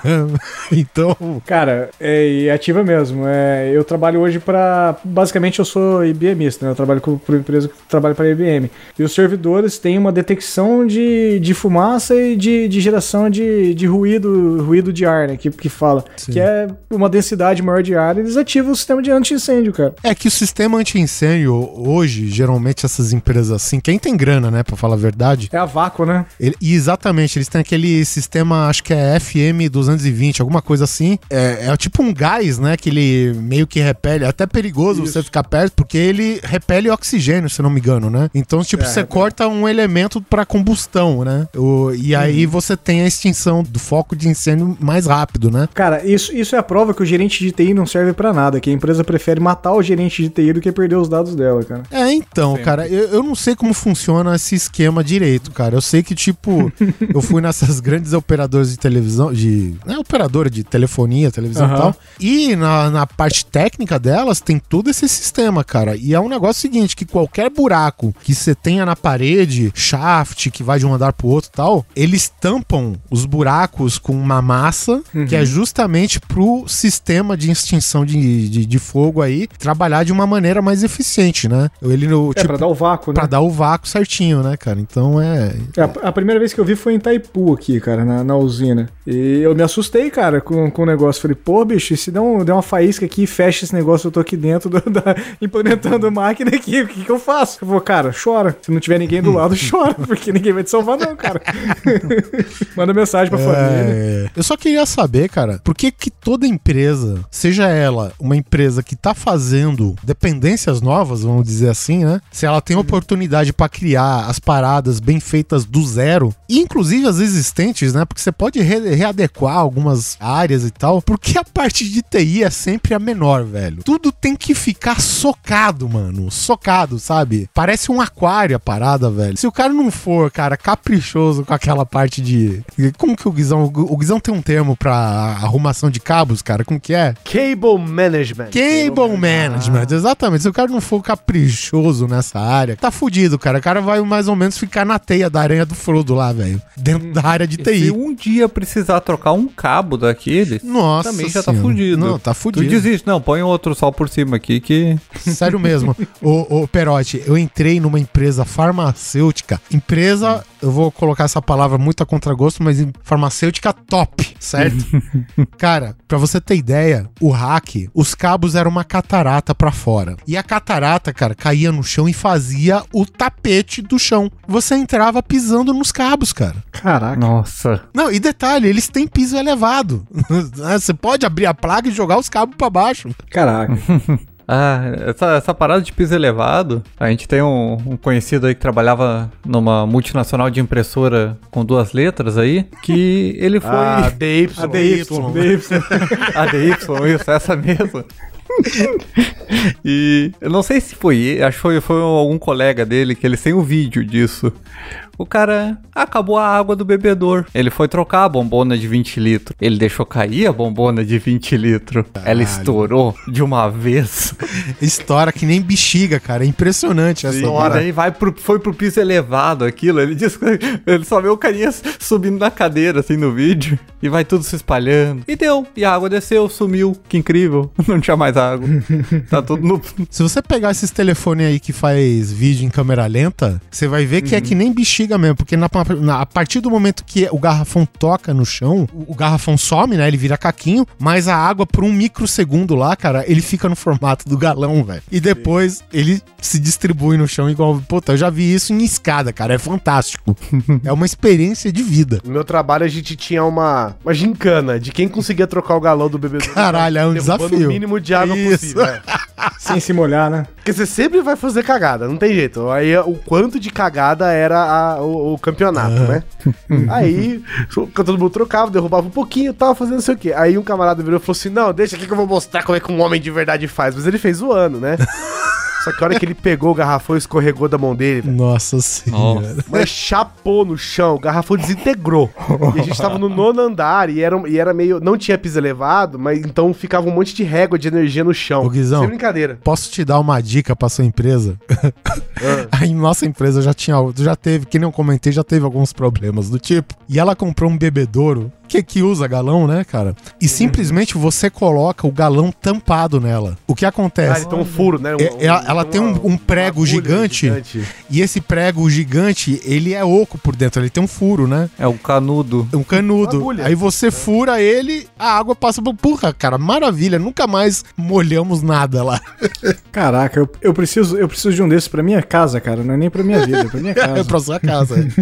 Então, Cara, é e ativa mesmo. É, eu trabalho hoje para Basicamente, eu sou IBMista, né? Eu trabalho com por uma empresa que trabalha para IBM. E os servidores têm uma detecção de, de fumaça e de, de geração de, de ruído, ruído de ar, né? Que, que fala. Sim. Que é uma densidade maior de ar, eles ativam o sistema de anti-incêndio, cara. é que o sistema anti-incêndio, hoje, geralmente essas empresas assim, quem tem grana, né, pra falar a verdade, É a vácuo, né? Ele- exatamente, eles têm aquele sistema, acho que é FM 220, alguma coisa assim. É, é tipo um gás, né? Que ele meio que repele. É até perigoso Isso. você ficar perto, porque ele repele oxigênio, se não me engano, né? Então, tipo, É, você repele. corta um elemento pra combustão, né? O- e aí Uhum. você tem a extinção do foco de incêndio mais rápido, né? Cara, isso, isso é a prova que o gerente de TI não serve pra nada, que a empresa prefere matar o gerente de TI do que perder os dados dela, cara. É, então, Sempre. cara, eu, eu não sei como funciona esse esquema direito, cara. Eu sei que, tipo, eu fui nessas grandes operadoras de televisão, de. Né, operadora de telefonia, televisão e Aham. tal. E na, na parte técnica delas tem todo esse sistema, cara. E é um negócio seguinte: que qualquer buraco que você tenha na parede, shaft, que vai de um andar pro outro e tal, eles tampam os buracos com uma massa que é justamente pro sistema de extinção de, de, de fogo aí trabalhar de uma maneira mais eficiente, né? Ele no É, pra dar o vácuo, né? pra dar o vácuo certinho, né, cara? Então é. É, A, a primeira vez que eu vi foi em Itaipu aqui, cara, na, na usina. E eu me assustei, cara, com, com o negócio. Falei, pô, bicho, se der, um, der uma faísca aqui e fecha esse negócio, eu tô aqui dentro, do- da- implementando máquina aqui, o que que eu faço? Eu vou, cara, chora. Se não tiver ninguém do lado, chora, porque ninguém vai te salvar não, cara. Manda mensagem pra família. É, eu só queria saber, cara, por que que toda empresa, seja ela uma empresa que tá fazendo dependências novas, vamos dizer assim, né? Se ela tem oportunidade pra criar as paradas bem feitas do zero, inclusive as existentes, né? Porque você pode re- readequar algumas áreas e tal, porque a parte de TI é sempre a menor, velho. Tudo tem que ficar socado, mano. Socado, sabe? Parece um aquário a parada, velho. Se o cara não for, cara, caprichoso com aquela parte de. Como que o Guizão. O Guizão tem um termo pra arrumação de cabos, cara? Como que é? Cable Management. Cable Management, exatamente. Se o cara não for caprichoso nessa área, tá fudido, cara. O cara vai mais ou menos ficar na teia da aranha do Frodo lá, velho. Dentro da área de Se TI. um dia precisar trocar um cabo daqueles, Nossa também já tá Senhora. fudido. Não, tá Tu fudido. desiste, não, põe outro sol por cima aqui que. Sério mesmo. ô, ô, Perotti, eu entrei numa empresa farmacêutica. Empresa, eu vou colocar essa palavra muito a contragosto, mas farmacêutica top, certo? Cara, pra você ter ideia, o hack, os cabos eram uma catarata pra fora. E a catarata, cara, caía no chão e fazia o tapete do chão. Você entrava pisando nos cabos, cara. Caraca. Nossa. Não, e detalhe, eles têm piso elevado. Você pode abrir a placa e jogar os cabos pra baixo. Caraca. Ah, essa, essa parada de piso elevado, a gente tem um, um conhecido aí que trabalhava numa multinacional de impressora com duas letras aí, que ele foi. Ah, DY. A DY. DY. A DY, isso, essa mesmo. e eu não sei se foi acho que foi, foi algum colega dele que ele tem o vídeo disso. O cara acabou a água do bebedor. Ele foi trocar a bombona de 20 litros. Ele deixou cair a bombona de 20 litros. Ela estourou de uma vez. História que nem bexiga, cara. É impressionante essa. E daí vai pro, foi pro piso elevado aquilo. Ele disse ele só vê o carinha subindo na cadeira, assim, no vídeo. E vai tudo se espalhando. E deu. E a água desceu, sumiu. Que incrível. Não tinha mais água. Tá tudo no. Se você pegar esses telefones aí que faz vídeo em câmera lenta, você vai ver que é que nem bexiga mesmo, porque na, na- a partir do momento que o garrafão toca no chão, o, o garrafão some, né? Ele vira caquinho, mas a água por um microsegundo lá, cara, ele fica no formato do galão, velho. E depois ele se distribui no chão igual. Puta, eu já vi isso em escada, cara. É fantástico. é uma experiência de vida. No meu trabalho a gente tinha uma, uma gincana de quem conseguia trocar o galão do bebedouro. Caralho, é um desafio. o mínimo de água Isso. possível. é. Sem se molhar, né? Porque você sempre vai fazer cagada, não tem jeito. Aí o quanto de cagada era a- o, o campeonato, né? Aí todo mundo trocava, derrubava um pouquinho e tal, fazendo não sei o quê. Aí um camarada virou e falou assim: Não, deixa aqui que eu vou mostrar como é que um homem de verdade faz. Mas ele fez zoando, né? Só que a hora que ele pegou o garrafão e escorregou da mão dele, velho. Nossa senhora. Mas chapou no chão, o garrafão desintegrou. E a gente tava no nono andar e era, e era meio. Não tinha piso elevado, mas então ficava um monte de régua de energia no chão. Ô, Guizão. Sem brincadeira. Posso te dar uma dica pra sua empresa? Ah. Aí nossa empresa já tinha, já teve, que nem eu comentei, já teve alguns problemas do tipo. E ela comprou um bebedouro que que usa galão, né, cara? E simplesmente você coloca o galão tampado nela. O que Ah, acontece? ele tem um furo, né? Um- É, ela- ela tem um- um prego agulha gigante. E esse prego gigante, ele é oco por dentro, ele tem um furo, né? É o canudo. Um canudo. Agulha. Aí você fura ele, a água passa por. Porra, cara, maravilha. Nunca mais molhamos nada lá. Caraca, eu, eu preciso, eu preciso de um desses pra minha casa, cara. Não é nem pra minha vida, é pra minha É casa. pra sua casa.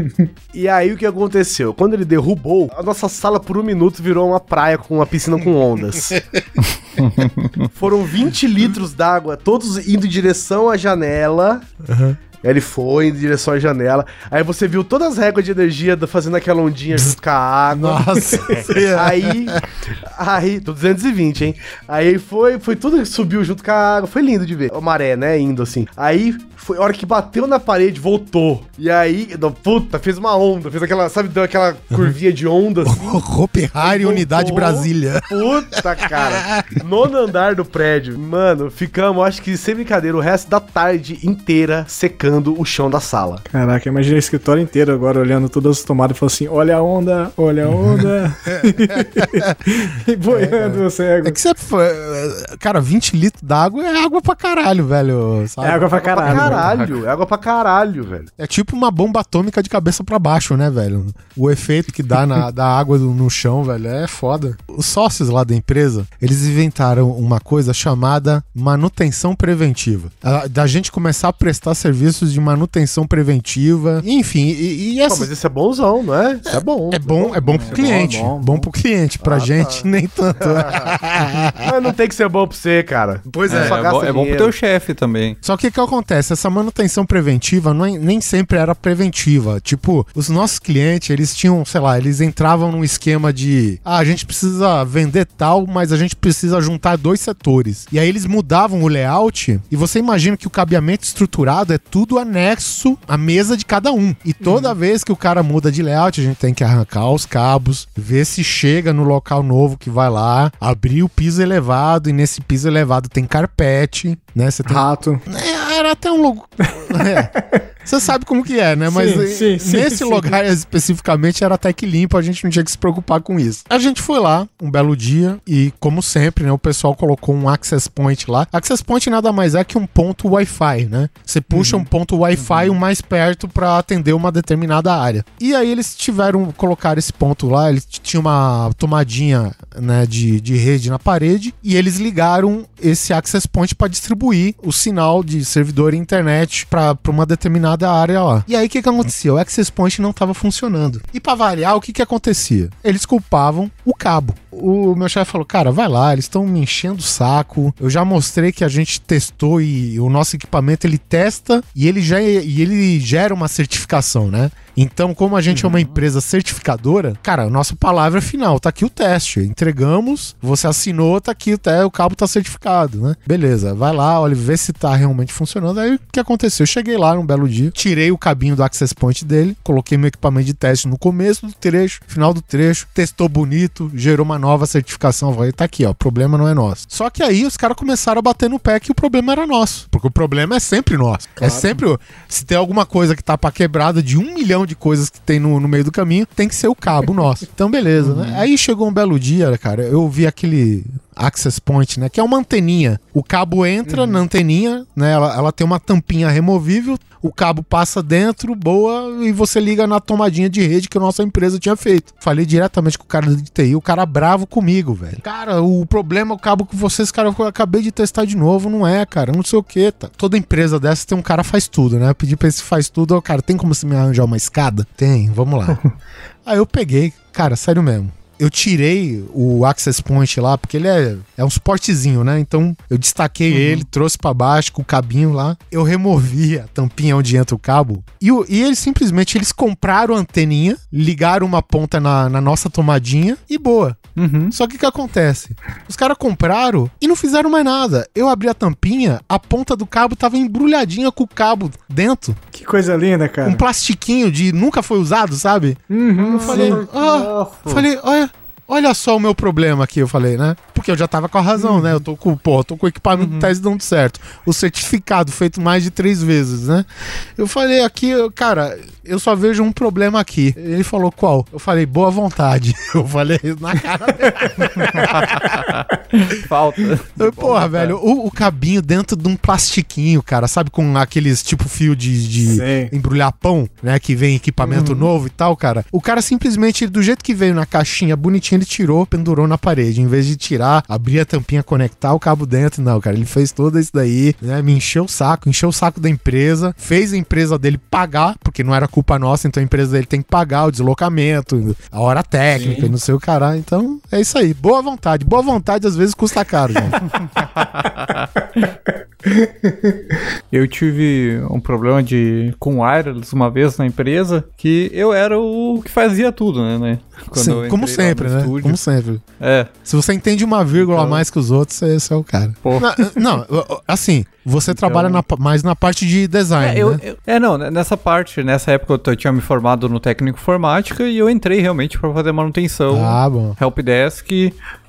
E aí o que aconteceu? Quando ele derrubou, a nossa sala por um minuto virou uma praia com uma piscina com ondas. Foram 20 litros d'água, todos indo em direção à janela. Aí Ele foi em direção à janela. Aí você viu todas as réguas de energia do- fazendo aquela ondinha junto com a água. Nossa. Aí, aí, tô 220, hein? Aí foi, foi tudo que subiu junto com a água. Foi lindo de ver. A maré, né? Indo assim. Aí, foi a hora que bateu na parede, voltou. E aí, não, puta, fez uma onda. Fez aquela, sabe, deu aquela curvinha de onda. Hopi Hari, Voltou. Unidade Brasília. Puta, cara. Nono andar do prédio. Mano, ficamos, acho que sem brincadeira, o resto da tarde inteira secando o chão da sala. Caraca, imagina o escritório inteiro agora olhando todas as tomadas e falando assim: olha a onda, olha a onda. e boiando o cego. É que você. foi- Cara, 20 litros d'água é água pra caralho, velho. sabe? É água pra Água pra caralho. velho. caralho. É água pra caralho, velho. É tipo uma bomba atômica de cabeça pra baixo, né, velho? O efeito que dá na, da água no chão, velho, é foda. Os sócios lá da empresa, eles inventaram uma coisa chamada manutenção preventiva. Da gente começar a prestar serviço serviços de manutenção preventiva, enfim, e, e Pô, essas- mas isso é bonzão, não é? Isso é bom. é bom, é bom pro cliente, bom, bom, bom. pro cliente, pra Ah, gente tá. nem tanto. Mas não tem que ser bom pra você, cara. pois É, Só é, gasta bom, é bom pro teu chefe também. Só que o que acontece? Essa manutenção preventiva não é- nem sempre era preventiva. Tipo, os nossos clientes, eles tinham, sei lá, eles entravam num esquema de ah, a gente precisa vender tal, mas a gente precisa juntar dois setores. E aí eles mudavam o layout e você imagina que o cabeamento estruturado é tudo anexo à mesa de cada um. E toda vez que o cara muda de layout, a gente tem que arrancar os cabos, ver se chega no local novo que vai lá, abrir o piso elevado e nesse piso elevado tem carpete, né? Você tem Rato. é, era até um logo. É. Você sabe como que é, né? Mas Sim, eh, sim, nesse sim. lugar especificamente era até que limpo, a gente não tinha que se preocupar com isso. A gente foi lá um belo dia e, como sempre, né, o pessoal colocou um access point lá. Access point nada mais é que um ponto Wi-Fi, né? Você puxa um ponto Wi-Fi o mais perto para atender uma determinada área. E aí eles tiveram colocar esse ponto lá, eles tinham uma tomadinha, né, de, de rede na parede e eles ligaram esse access point para distribuir o sinal de servidor e internet para uma determinada área lá. E aí o que, que acontecia? O access point não estava funcionando. E para variar, o que, que acontecia? Eles culpavam o cabo. O meu chefe falou: Cara, vai lá, eles estão me enchendo o saco. Eu já mostrei que a gente testou e o nosso equipamento ele testa e ele já e ele gera uma certificação, né? Então, como a gente é uma empresa certificadora, cara, a nossa palavra é final, tá aqui o teste. Entregamos, você assinou, tá aqui te- o cabo tá certificado, né? Beleza, vai lá, olha, vê se tá realmente funcionando. Aí o que aconteceu? Eu cheguei lá num belo dia, tirei o cabinho do access point dele, coloquei meu equipamento de teste no começo do trecho, final do trecho, testou bonito, gerou uma nova certificação. Falei, tá aqui, ó, o problema não é nosso. Só que aí os caras começaram a bater no pé que o problema era nosso. Porque o problema é sempre nosso. É sempre. o- Se tem alguma coisa que tá pra quebrada de um milhão de coisas que tem no, no meio do caminho, tem que ser o cabo nosso. Então, beleza, né? Aí chegou um belo dia, cara, eu vi aquele access point, né? Que é uma anteninha. O cabo entra na anteninha, né? Ela, ela tem uma tampinha removível, o cabo passa dentro, boa, e você liga na tomadinha de rede que a nossa empresa tinha feito. Falei diretamente com o cara de TI, o cara bravo comigo, velho. Cara, o problema é o cabo que vocês, cara, eu acabei de testar de novo, não é, cara, não sei o que, tá. Toda empresa dessa tem um cara faz tudo, né? Eu pedi pra esse faz tudo, ó, cara, tem como você me arranjar uma escada? Tem, vamos lá. Aí eu peguei, cara, sério mesmo. Eu tirei o access point lá, porque ele é, é um suportezinho, né? Então eu destaquei ele, trouxe pra baixo com o cabinho lá. Eu removi a tampinha onde entra o cabo. E, e eles simplesmente eles compraram a anteninha, ligaram uma ponta na, na nossa tomadinha e boa. Só que o que acontece? Os caras compraram e não fizeram mais nada. Eu abri a tampinha, a ponta do cabo tava embrulhadinha com o cabo dentro. Que coisa linda, cara. Um plastiquinho de nunca foi usado, sabe? Uhum, Eu falei, ah, falei, olha, olha só o meu problema aqui, eu falei, né? Porque eu já tava com a razão, né? Eu tô com, pô, tô com o equipamento de teste dando certo. O certificado feito mais de três vezes, né? Eu falei aqui, cara, eu só vejo um problema aqui. Ele falou, qual? Eu falei, boa vontade. Eu falei na cara Falta. Eu, Porra, velho, o, o cabinho dentro de um plastiquinho, cara, sabe? Com aqueles tipo fio de, de embrulhar pão, né? Que vem equipamento novo e tal, cara. O cara simplesmente, do jeito que veio na caixinha bonitinho, ele tirou, pendurou na parede. Em vez de tirar, abrir a tampinha, conectar o cabo dentro, não, cara. Ele fez tudo isso daí, né? Me encheu o saco, encheu o saco da empresa, fez a empresa dele pagar, porque não era culpa nossa, então a empresa dele tem que pagar o deslocamento, a hora técnica e não sei o caralho. Então, é isso aí. Boa vontade. Boa vontade às vezes custa caro, gente. Eu tive um problema de com wireless uma vez na empresa que eu era o que fazia tudo, né? né? Sim, como sempre, né? estúdio. Como sempre. É. Se você entende uma vírgula a Então- mais que os outros, você, você é o cara. Na- Não, assim, você trabalha na mais na parte de design, É, eu- né? eu- é, não, nessa parte, nessa época eu, eu tinha me formado no técnico informática e eu entrei realmente pra fazer manutenção, Ah, bom. helpdesk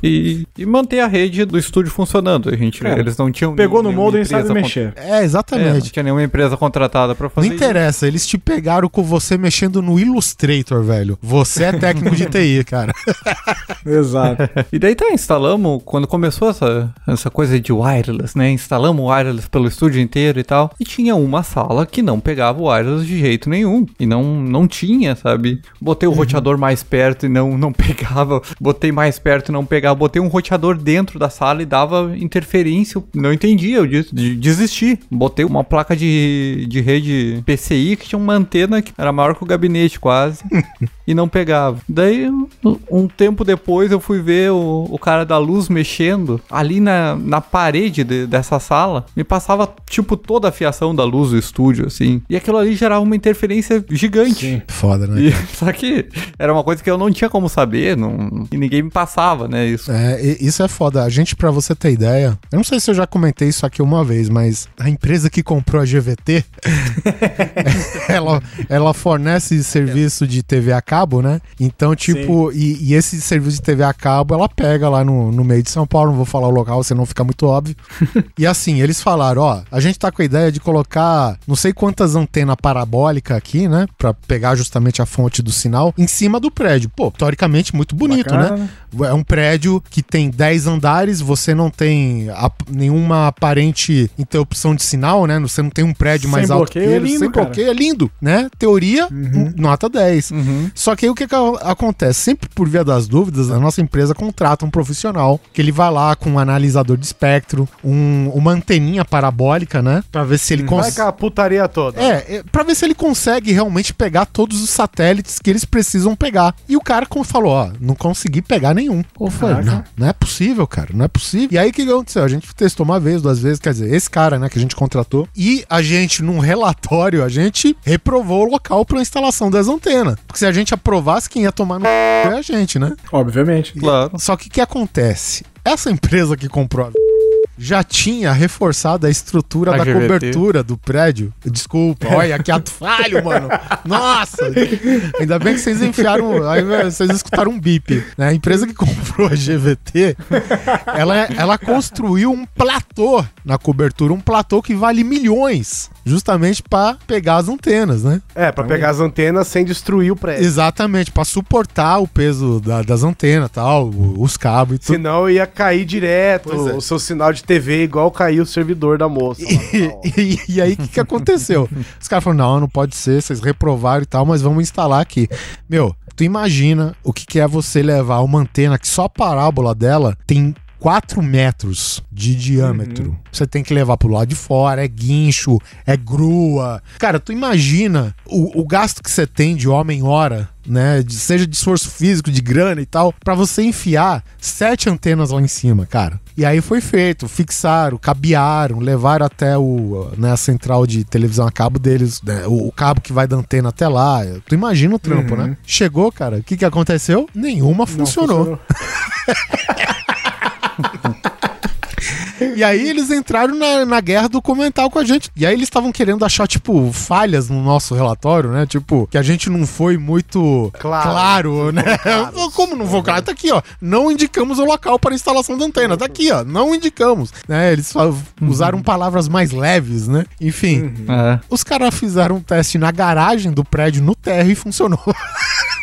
e, e manter a rede do estúdio funcionando. A gente, Cara, eles não tinham Pegou no molde e sabe mexer. É, É, não exatamente. tinha nenhuma empresa contratada pra Não fazer isso. interessa, eles te pegaram com você mexendo no Illustrator, velho. Você é técnico de TI, cara. Exato. E daí tá, instalamos, quando começou essa, essa coisa de wireless, né? Instalamos o wireless wireless pelo estúdio inteiro e tal. E tinha uma sala que não pegava o wireless de jeito nenhum. E não, não tinha, sabe? Botei o roteador mais perto e não, não pegava. Botei mais perto e não pegava. Botei um roteador dentro da sala e dava interferência. Eu Não entendia, eu des- de- desisti. Botei uma placa de, de rede PCI que tinha uma antena que era maior que o gabinete quase. e não pegava. Daí, um- um tempo depois, eu fui ver o, o cara da luz mexendo ali na, na parede de- dessa sala. Me passava, tipo, toda a fiação da luz do estúdio, assim. E aquilo ali gerava uma interferência gigante. Foda, né? E, só que era uma coisa que eu não tinha como saber, não, e ninguém me passava, né? Isso. É, e- isso é foda. A gente, pra você ter ideia, eu não sei se eu já comentei isso aqui uma vez, mas a empresa que comprou a GVT, ela, ela fornece serviço de TV a cabo, né? Então, tipo, e, e esse serviço de TV a cabo, ela pega lá no, no meio de São Paulo, não vou falar o local, senão fica muito óbvio. e assim, eles falaram, ó, a gente tá com a ideia de colocar não sei quantas antenas parabólicas aqui, né? Pra pegar justamente a fonte do sinal em cima do prédio. Pô, teoricamente muito bonito, Bacana, né? É um prédio que tem 10 andares, você não tem ap- nenhuma aparente interrupção de sinal, né? Você não tem um prédio Sem mais alto que é ele. lindo, sem cara. bloqueio é lindo, né? Teoria, um- nota 10. Só que aí o que, que a- acontece? Sempre por via das dúvidas, a nossa empresa contrata um profissional que ele vai lá com um analisador de espectro, um- uma anteninha parabólica, né? Pra ver se ele Vai consegue. com a putaria toda. É, é, pra ver se ele consegue realmente pegar todos os satélites que eles precisam pegar. E o cara como falou, ó, não consegui pegar nenhum. Eu falei, Caraca. não, não é possível, cara, não é possível. E aí o que aconteceu? A gente testou uma vez, duas vezes, quer dizer, esse cara, né, que a gente contratou, e a gente, num relatório, a gente reprovou o local pra instalação das antenas. Porque se a gente aprovasse, quem ia tomar no é a gente, né? Obviamente. Claro. Só que o que acontece? Essa empresa que comprou a já tinha reforçado a estrutura A da GVT. cobertura do prédio. Desculpa, olha que ato falho, mano. Nossa! Ainda bem que vocês enfiaram. Aí vocês escutaram um bip. Né? A empresa que comprou a GVT, ela, ela construiu um platô na cobertura, um platô que vale milhões, justamente pra pegar as antenas, né? É, pra pegar as antenas sem destruir o prédio. Exatamente, pra suportar o peso da- das antenas, tal, o- os cabos e tudo. Senão ia cair direto Pois é. o seu sinal de TV, igual caiu o servidor da moça. E, e aí, o que, que aconteceu? Os caras falaram: não, não pode ser, vocês reprovaram e tal, mas vamos instalar aqui. Meu, tu imagina o que, que é você levar uma antena que só a parábola dela tem 4 metros de diâmetro. Você tem que levar pro lado de fora, é guincho, é grua. Cara, tu imagina o, o gasto que você tem de homem-hora, né? de- seja de esforço físico, de grana e tal, pra você enfiar sete antenas lá em cima, cara. E aí foi feito, fixaram, cabearam, levaram até o, né, a central de televisão a cabo deles, né, o, o cabo que vai da antena até lá. Tu imagina o trampo, né? Chegou, cara, o que que aconteceu? Nenhuma Não funcionou. E aí eles entraram na, na guerra documental com a gente. E aí eles estavam querendo achar, tipo, falhas no nosso relatório, né? Tipo, que a gente não foi muito Claro. claro, né? Como não foi claro? Tá aqui, ó. Não indicamos o local para instalação da antena. Tá aqui, ó. Não indicamos. Né? Eles fa- usaram palavras mais leves, né? Enfim, É. os caras fizeram um teste na garagem do prédio no térreo e funcionou.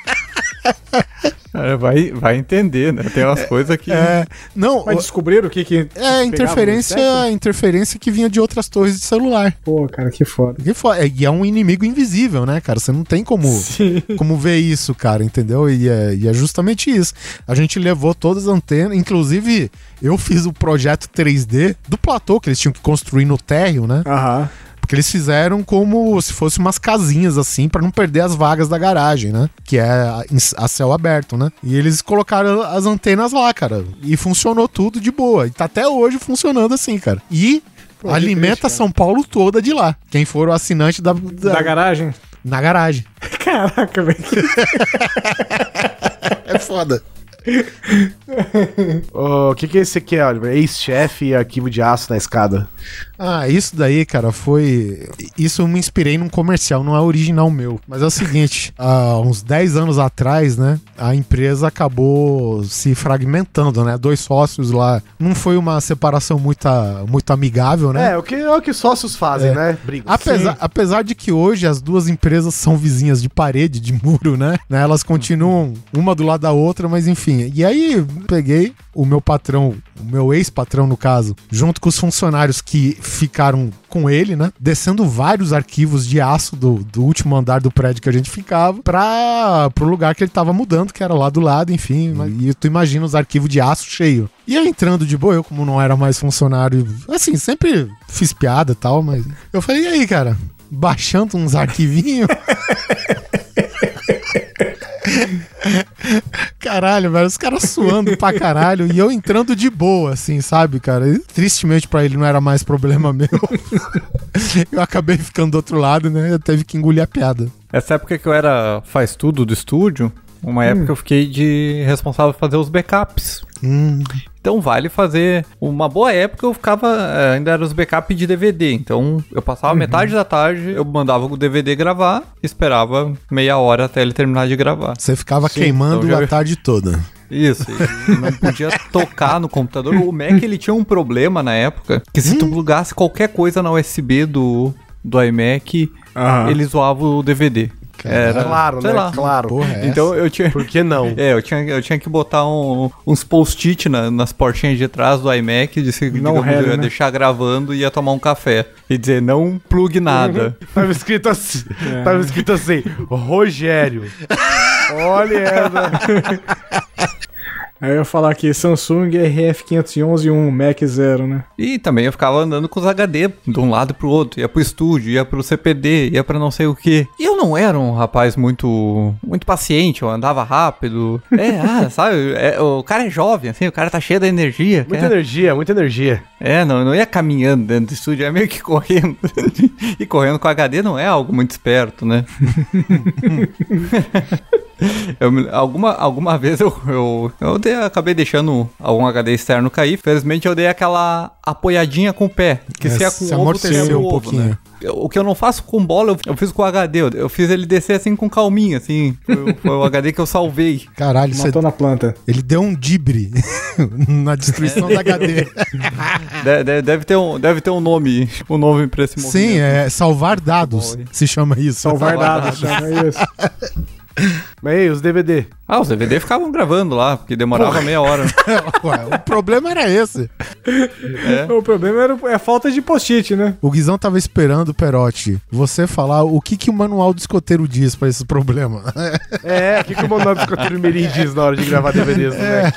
É, vai, vai entender, né? Tem umas coisas que. É, não, Mas descobriram o que que. é interferência, interferência que vinha de outras torres de celular. Pô, cara, que foda. Que fo- é- E é um inimigo invisível, né, cara? Você não tem como, Sim. como ver isso, cara, entendeu? E é, e é justamente isso. A gente levou todas as antenas, inclusive eu fiz o projeto 3D do platô que eles tinham que construir no térreo, né? Aham. Porque eles fizeram como se fosse umas casinhas assim, pra não perder as vagas da garagem, né? Que é a, a céu aberto, né? E eles colocaram as antenas lá, cara. E funcionou tudo de boa. E tá até hoje funcionando assim, cara. E Pô, alimenta triste. São Paulo toda de lá. Quem for o assinante da, da- Da garagem? na garagem. Caraca, velho. É foda. O que, que é esse aqui, Oliver? Ex-chefe e arquivo de aço na escada. Ah, isso daí, cara, foi. Isso eu me inspirei num comercial, não é original meu. Mas é o seguinte: há uns 10 anos atrás, né, a empresa acabou se fragmentando, né? Dois sócios lá. Não foi uma separação muito, muito amigável, né? É, o que, é o que sócios fazem, É. né? Brigam. Apesar, apesar de que hoje as duas empresas são vizinhas de parede, de muro, né? Né, Elas continuam uma do lado da outra, mas enfim. E aí peguei, o meu patrão o meu ex-patrão no caso, junto com os funcionários que ficaram com ele, né? Descendo vários arquivos de aço do, do último andar do prédio que a gente ficava para pro lugar que ele tava mudando, que era lá do lado, enfim. Uhum. E tu imagina os arquivos de aço cheio. E eu entrando de boa, eu como não era mais funcionário, assim, sempre fiz piada e tal, mas eu falei, e aí, cara? Baixando uns arquivinhos. Caralho, velho, os caras suando pra caralho e eu entrando de boa, assim, sabe, cara? E, tristemente pra ele não era mais problema meu. eu acabei ficando do outro lado, né? Eu teve que engolir a piada. Essa época que eu era faz tudo do estúdio, uma época eu fiquei de responsável por fazer os backups. Hum, Então vale fazer. Uma boa época eu ficava. eh, Ainda era os backups de DVD. Então eu passava metade da tarde, eu mandava o DVD gravar, esperava meia hora até ele terminar de gravar. você ficava queimando então já- a tarde toda. Isso, não podia tocar no computador. O Mac ele tinha um problema na época, que se tu plugasse qualquer coisa na USB do, do iMac, Aham. ele zoava o DVD. Era, Claro, sei né? lá. Claro. Porra, é Então eu tinha. Por que não? É, eu tinha, eu tinha que botar um- uns post-it na- nas portinhas de trás do iMac, de se, Não digamos, ia né? deixar gravando e ia tomar um café. E dizer, não plugue nada. Tava escrito assim. Tava escrito assim, Rogério. Olha essa. Aí eu ia falar aqui, Samsung RF511 1, Mac 0, né? E também eu ficava andando com os HD de um lado pro outro. Ia pro estúdio, ia pro CPD, ia pra não sei o que. E eu não era um rapaz muito muito paciente, eu andava rápido. É, ah, sabe? é, o cara é jovem, assim, o cara tá cheio da energia. Muita quer- energia, muita energia. É, não, eu não ia caminhando dentro do estúdio, é meio que correndo. e correndo com HD não é algo muito esperto, né? Eu alguma, alguma vez eu, eu, eu dei- acabei deixando algum HD externo cair. Felizmente eu dei aquela apoiadinha com o pé. Que É, se é se com ovo, amorteceu desce o um ovo, pouquinho. né? O que eu não faço com bola, eu, eu fiz com o HD. Eu, eu fiz ele descer assim com calminha, assim. Foi, o- foi o HD que eu salvei. Caralho, você, Matou na planta. ele deu um dibre na destruição da HD. De- de- deve, ter um, deve ter um nome, um nome pra esse movimento. Sim, é salvar dados, se chama isso. Salvar dados, chama isso. Mas aí, os DVD. Ah, os DVD ficavam gravando lá, porque demorava meia hora. Ué, o problema era esse. O problema era é a falta de post-it, né? O Guizão tava esperando, Perotti, você falar o que, que o manual do escoteiro diz pra esse problema. É, o que, que o Manuel do Escoteiro Mirim diz na hora de gravar DVDs, né?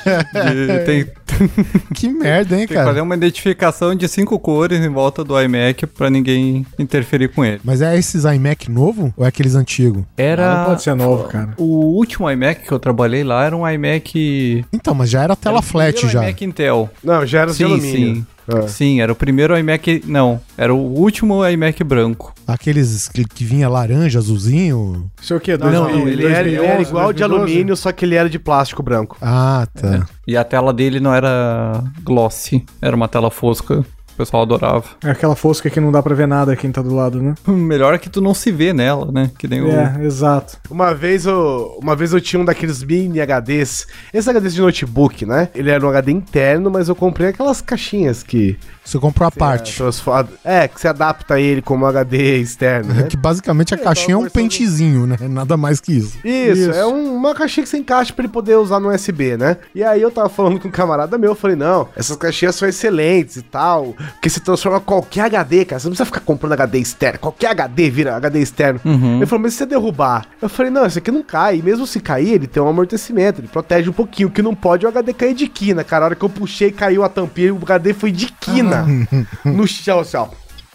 E tem, que merda, hein, tem que fazer cara? uma identificação de cinco cores em volta do iMac pra ninguém interferir com ele. Mas é esses iMac novo ou é aqueles antigos? Era. Não pode ser novo, cara. O último iMac que eu trabalhei lá era um iMac. Então, mas já era tela era flat já. iMac Intel. Não, já era de Sim, alumínio. sim. Ah. Sim, era o primeiro iMac. Não, era o último iMac branco. Aqueles que, que vinha laranja, azulzinho. Isso é o quê? Não, 2000, ele, era, ele era 2011, igual de 2012? alumínio, só que ele era de plástico branco. Ah, tá. E a tela dele não era glossy, era uma tela fosca. O pessoal adorava. É aquela fosca que não dá pra ver nada quem tá do lado, né? Melhor é que tu não se vê nela, né? Que nem o. É, exato. Uma vez eu, uma vez eu tinha um daqueles mini HDs, esses HDs de notebook, né? Ele era um HD interno, mas eu comprei aquelas caixinhas que Você comprou a É, parte. transforma- É, que você adapta ele como HD externo, né? Que basicamente a É, caixinha é um pentezinho, né? Nada mais que isso. Isso, Isso. é um- uma caixinha que você encaixa pra ele poder usar no USB, né? E aí eu tava falando com um camarada meu, eu falei, não, essas caixinhas são excelentes e tal, porque você transforma qualquer HD, cara, você não precisa ficar comprando HD externo, qualquer HD vira HD externo. Uhum. Ele falou, mas se você derrubar? Eu falei, não, isso aqui não cai, e mesmo se cair, ele tem um amortecimento, ele protege um pouquinho, o que não pode é o HD cair de quina, cara, a hora que eu puxei, caiu a tampinha e o HD foi de quina, no chão, assim, ó.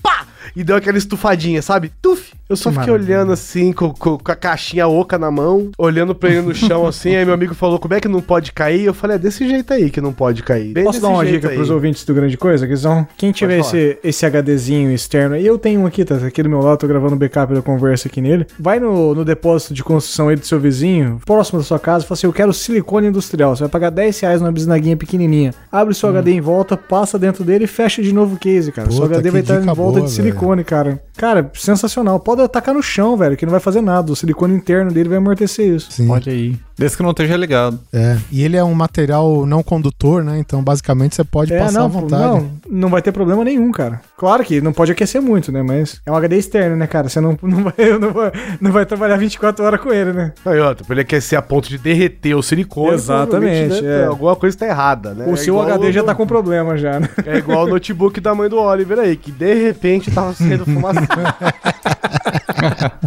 Pá! E deu aquela estufadinha, sabe? Tuf! Eu só Que fiquei maravilha. olhando assim, com, com- com a caixinha oca na mão, olhando pra ele no chão assim. aí meu amigo falou: como é que não pode cair? Eu falei: é desse jeito aí que não pode cair. Bem Posso dar uma dica aí. pros ouvintes do Grande Coisa, Guizão? Quem tiver esse, esse HDzinho externo aí, eu tenho um aqui, tá aqui do meu lado, tô gravando o backup da conversa aqui nele. Vai no, no depósito de construção aí do seu vizinho, próximo da sua casa, e fala assim: eu quero silicone industrial. Você vai pagar 10 reais numa bisnaguinha pequenininha. Abre o seu HD em volta, passa dentro dele e fecha de novo o case, cara. Puta, seu HD vai estar em volta boa, de silicone, cara. Cara, sensacional. Pode atacar no chão, velho, que não vai fazer nada. O silicone interno dele vai amortecer isso. Sim. Olha aí. Desde que não esteja ligado. É. E ele é um material não condutor, né? Então, basicamente, você pode É, passar não, à vontade. não, não vai ter problema nenhum, cara. Claro que não pode aquecer muito, né? Mas é um HD externo, né, cara? Você não, não, vai, não, vai, não vai trabalhar 24 horas com ele, né? Aí, ó, pra ele aquecer a ponto de derreter o silicone. Exatamente, né, é. Alguma coisa tá errada, né? o É seu HD o- já tá com problema já, né? É igual o notebook da mãe do Oliver aí, que de repente tava sendo fumaça.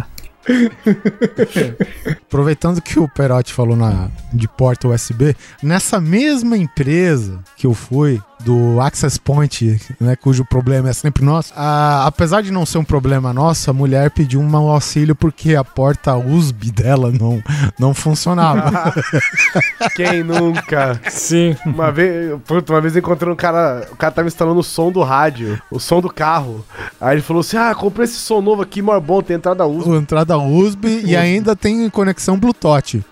Aproveitando que o Perotti falou na, de porta USB, nessa mesma empresa que eu fui, do Access Point, né, cujo problema é sempre nosso, a- apesar de não ser um problema nosso, a mulher pediu um auxílio porque a porta USB dela não, não funcionava. Quem nunca? Sim. Uma vez, puta, uma vez eu encontrei um cara, o cara tava instalando o som do rádio, o som do carro. Aí ele falou assim: "Ah, comprei esse som novo aqui, mó bom, tem entrada USB". Entrada USB e ainda tem conexão Bluetooth.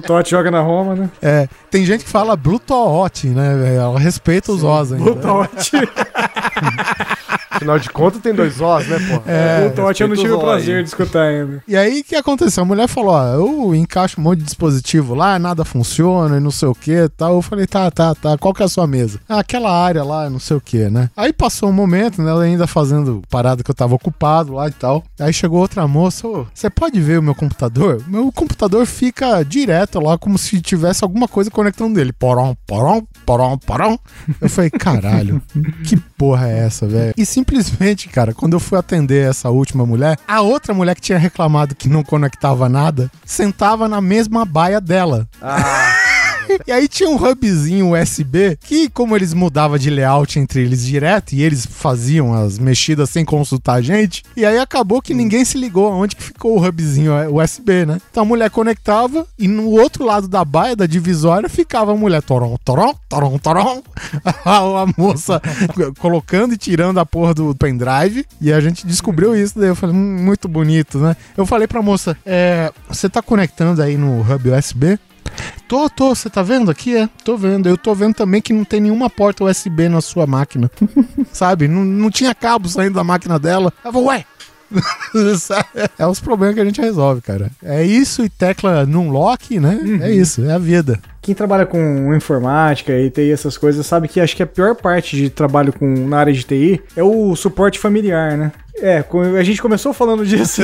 Totti joga na Roma, né? É, tem gente que fala Bluetooth, né? velho? Ela respeita os Os ainda. Totti. Afinal de contas tem dois Os, né, pô? É, o Totti eu não tive o prazer de escutar ainda. E aí, o que aconteceu? A mulher falou, ó, eu encaixo um monte de dispositivo lá, nada funciona e não sei o que e tal. Eu falei, tá, tá, tá, qual que é a sua mesa? Ah, aquela área lá, não sei o que, né? Aí passou um momento, né, ela ainda fazendo parada que eu tava ocupado lá e tal. Aí chegou outra moça, ô, você pode ver o meu computador? Meu computador fica direto lá, como se tivesse alguma coisa conectando dele. Porom, porom, porom, porom. Eu falei, caralho, que porra é essa, velho? Simplesmente, cara, quando eu fui atender essa última mulher, a outra mulher que tinha reclamado que não conectava nada, sentava na mesma baia dela. E aí tinha um hubzinho USB que, como eles mudavam de layout entre eles direto e eles faziam as mexidas sem consultar a gente, e aí acabou que ninguém se ligou aonde que ficou o hubzinho USB, né? Então a mulher conectava e no outro lado da baia, da divisória, ficava a mulher torom, torom, torom, a, a moça colocando e tirando a porra do pendrive e a gente descobriu isso, daí eu falei, hum, muito bonito, né? Eu falei pra moça, é, você tá conectando aí no hub USB? Tô, tô, você tá vendo aqui? É, tô vendo. Eu tô vendo também que não tem nenhuma porta USB na sua máquina. Sabe? Não, não tinha cabo saindo da máquina dela. Ela falou, ué. É os problemas que a gente resolve, cara. É isso e tecla num lock, né? É isso, é a vida. Quem trabalha com informática e TI, essas coisas, sabe que acho que a pior parte de trabalho com, na área de TI é o suporte familiar, né? É, a gente começou falando disso.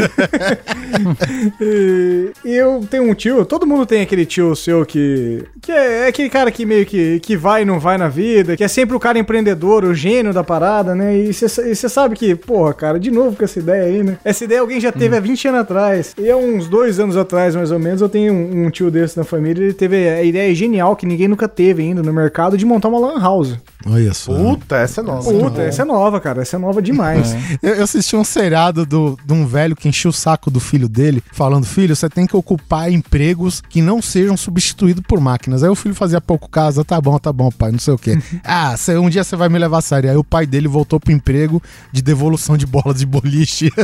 e, eu tenho um tio, todo mundo tem aquele tio seu que. que é, é aquele cara que meio que, que vai e não vai na vida, que é sempre o cara empreendedor, o gênio da parada, né? E você sabe que, porra, cara, de novo com essa ideia aí, né? Essa ideia alguém já teve há 20 anos atrás. E há uns dois anos atrás, mais ou menos, eu tenho um, um tio desse na família, ele teve a ideia genial que ninguém nunca teve ainda no mercado de montar uma lan house. Olha só. Puta, essa é nova. Puta, essa é nova, cara. Essa é nova demais. Eu, eu assisti um seriado do, de um velho que encheu o saco do filho dele, falando: Filho, você tem que ocupar empregos que não sejam substituídos por máquinas. Aí o filho fazia pouco caso: Tá bom, tá bom, pai, não sei o quê. ah, cê- um dia você vai me levar a sério. Aí o pai dele voltou pro emprego de devolução de bolas de boliche.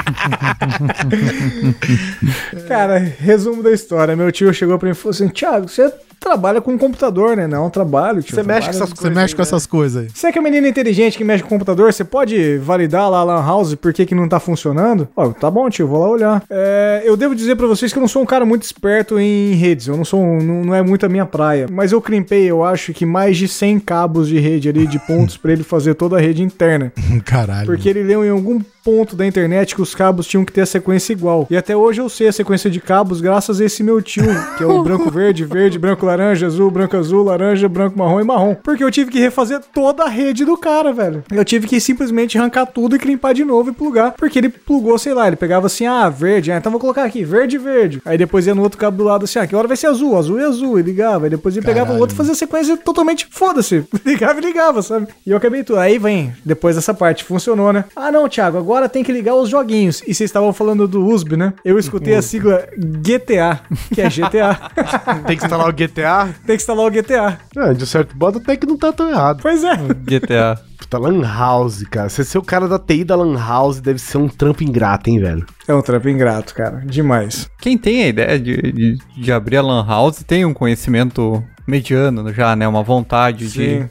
Cara, resumo da história. Meu tio chegou pra mim e falou assim: Thiago, você trabalha com computador, né? Não, trabalho, tio. Você mexe com essas Você coisas. mexe com né? essas coisas aí. Você que é menino inteligente que mexe com computador, você pode validar lá a Lan House por que, que não tá funcionando? Ó, tá bom, tio, vou lá olhar. É, eu devo dizer pra vocês que eu não sou um cara muito esperto em redes. Eu não sou, um- não, não é muito a minha praia. Mas eu crimpei, eu acho que mais de 100 cabos de rede ali, de pontos pra ele fazer toda a rede interna. Caralho. Porque ele leu em algum ponto da internet que os cabos tinham que ter a sequência igual. E até hoje eu sei a sequência de cabos graças a esse meu tio, que é o branco verde, verde, branco laranja, azul, branco azul, laranja, branco marrom e marrom. Porque eu tive que refazer toda a rede do cara, velho. Eu tive que simplesmente arrancar tudo e crimpar de novo e plugar. Porque ele plugou, sei lá, ele pegava assim, ah, verde, ah, então vou colocar aqui, verde, verde. Aí depois ia no outro cabo do lado assim, ah, que hora vai ser azul, azul e azul, e ligava. Aí depois ele pegava o Caralho, outro e fazia a sequência totalmente foda-se. Ligava e ligava, sabe? E eu acabei tudo. Aí vem, depois dessa parte, funcionou, né? Ah, não, Thiago, agora tem que ligar os joguinhos. E vocês estavam falando do USB, né? Eu escutei a sigla GTA, que é GTA. Tem que instalar o GTA. tem que instalar o GTA. Ah, de certo modo até que não tá tão errado. Pois é. GTA. Puta, Lan House, cara. Você ser o cara da TI da Lan House deve ser um trampo ingrato, hein, velho? É um trampo ingrato, cara. Demais. Quem tem a ideia de, de, de abrir a Lan House tem um conhecimento mediano já, né? Uma vontade de, Sim. de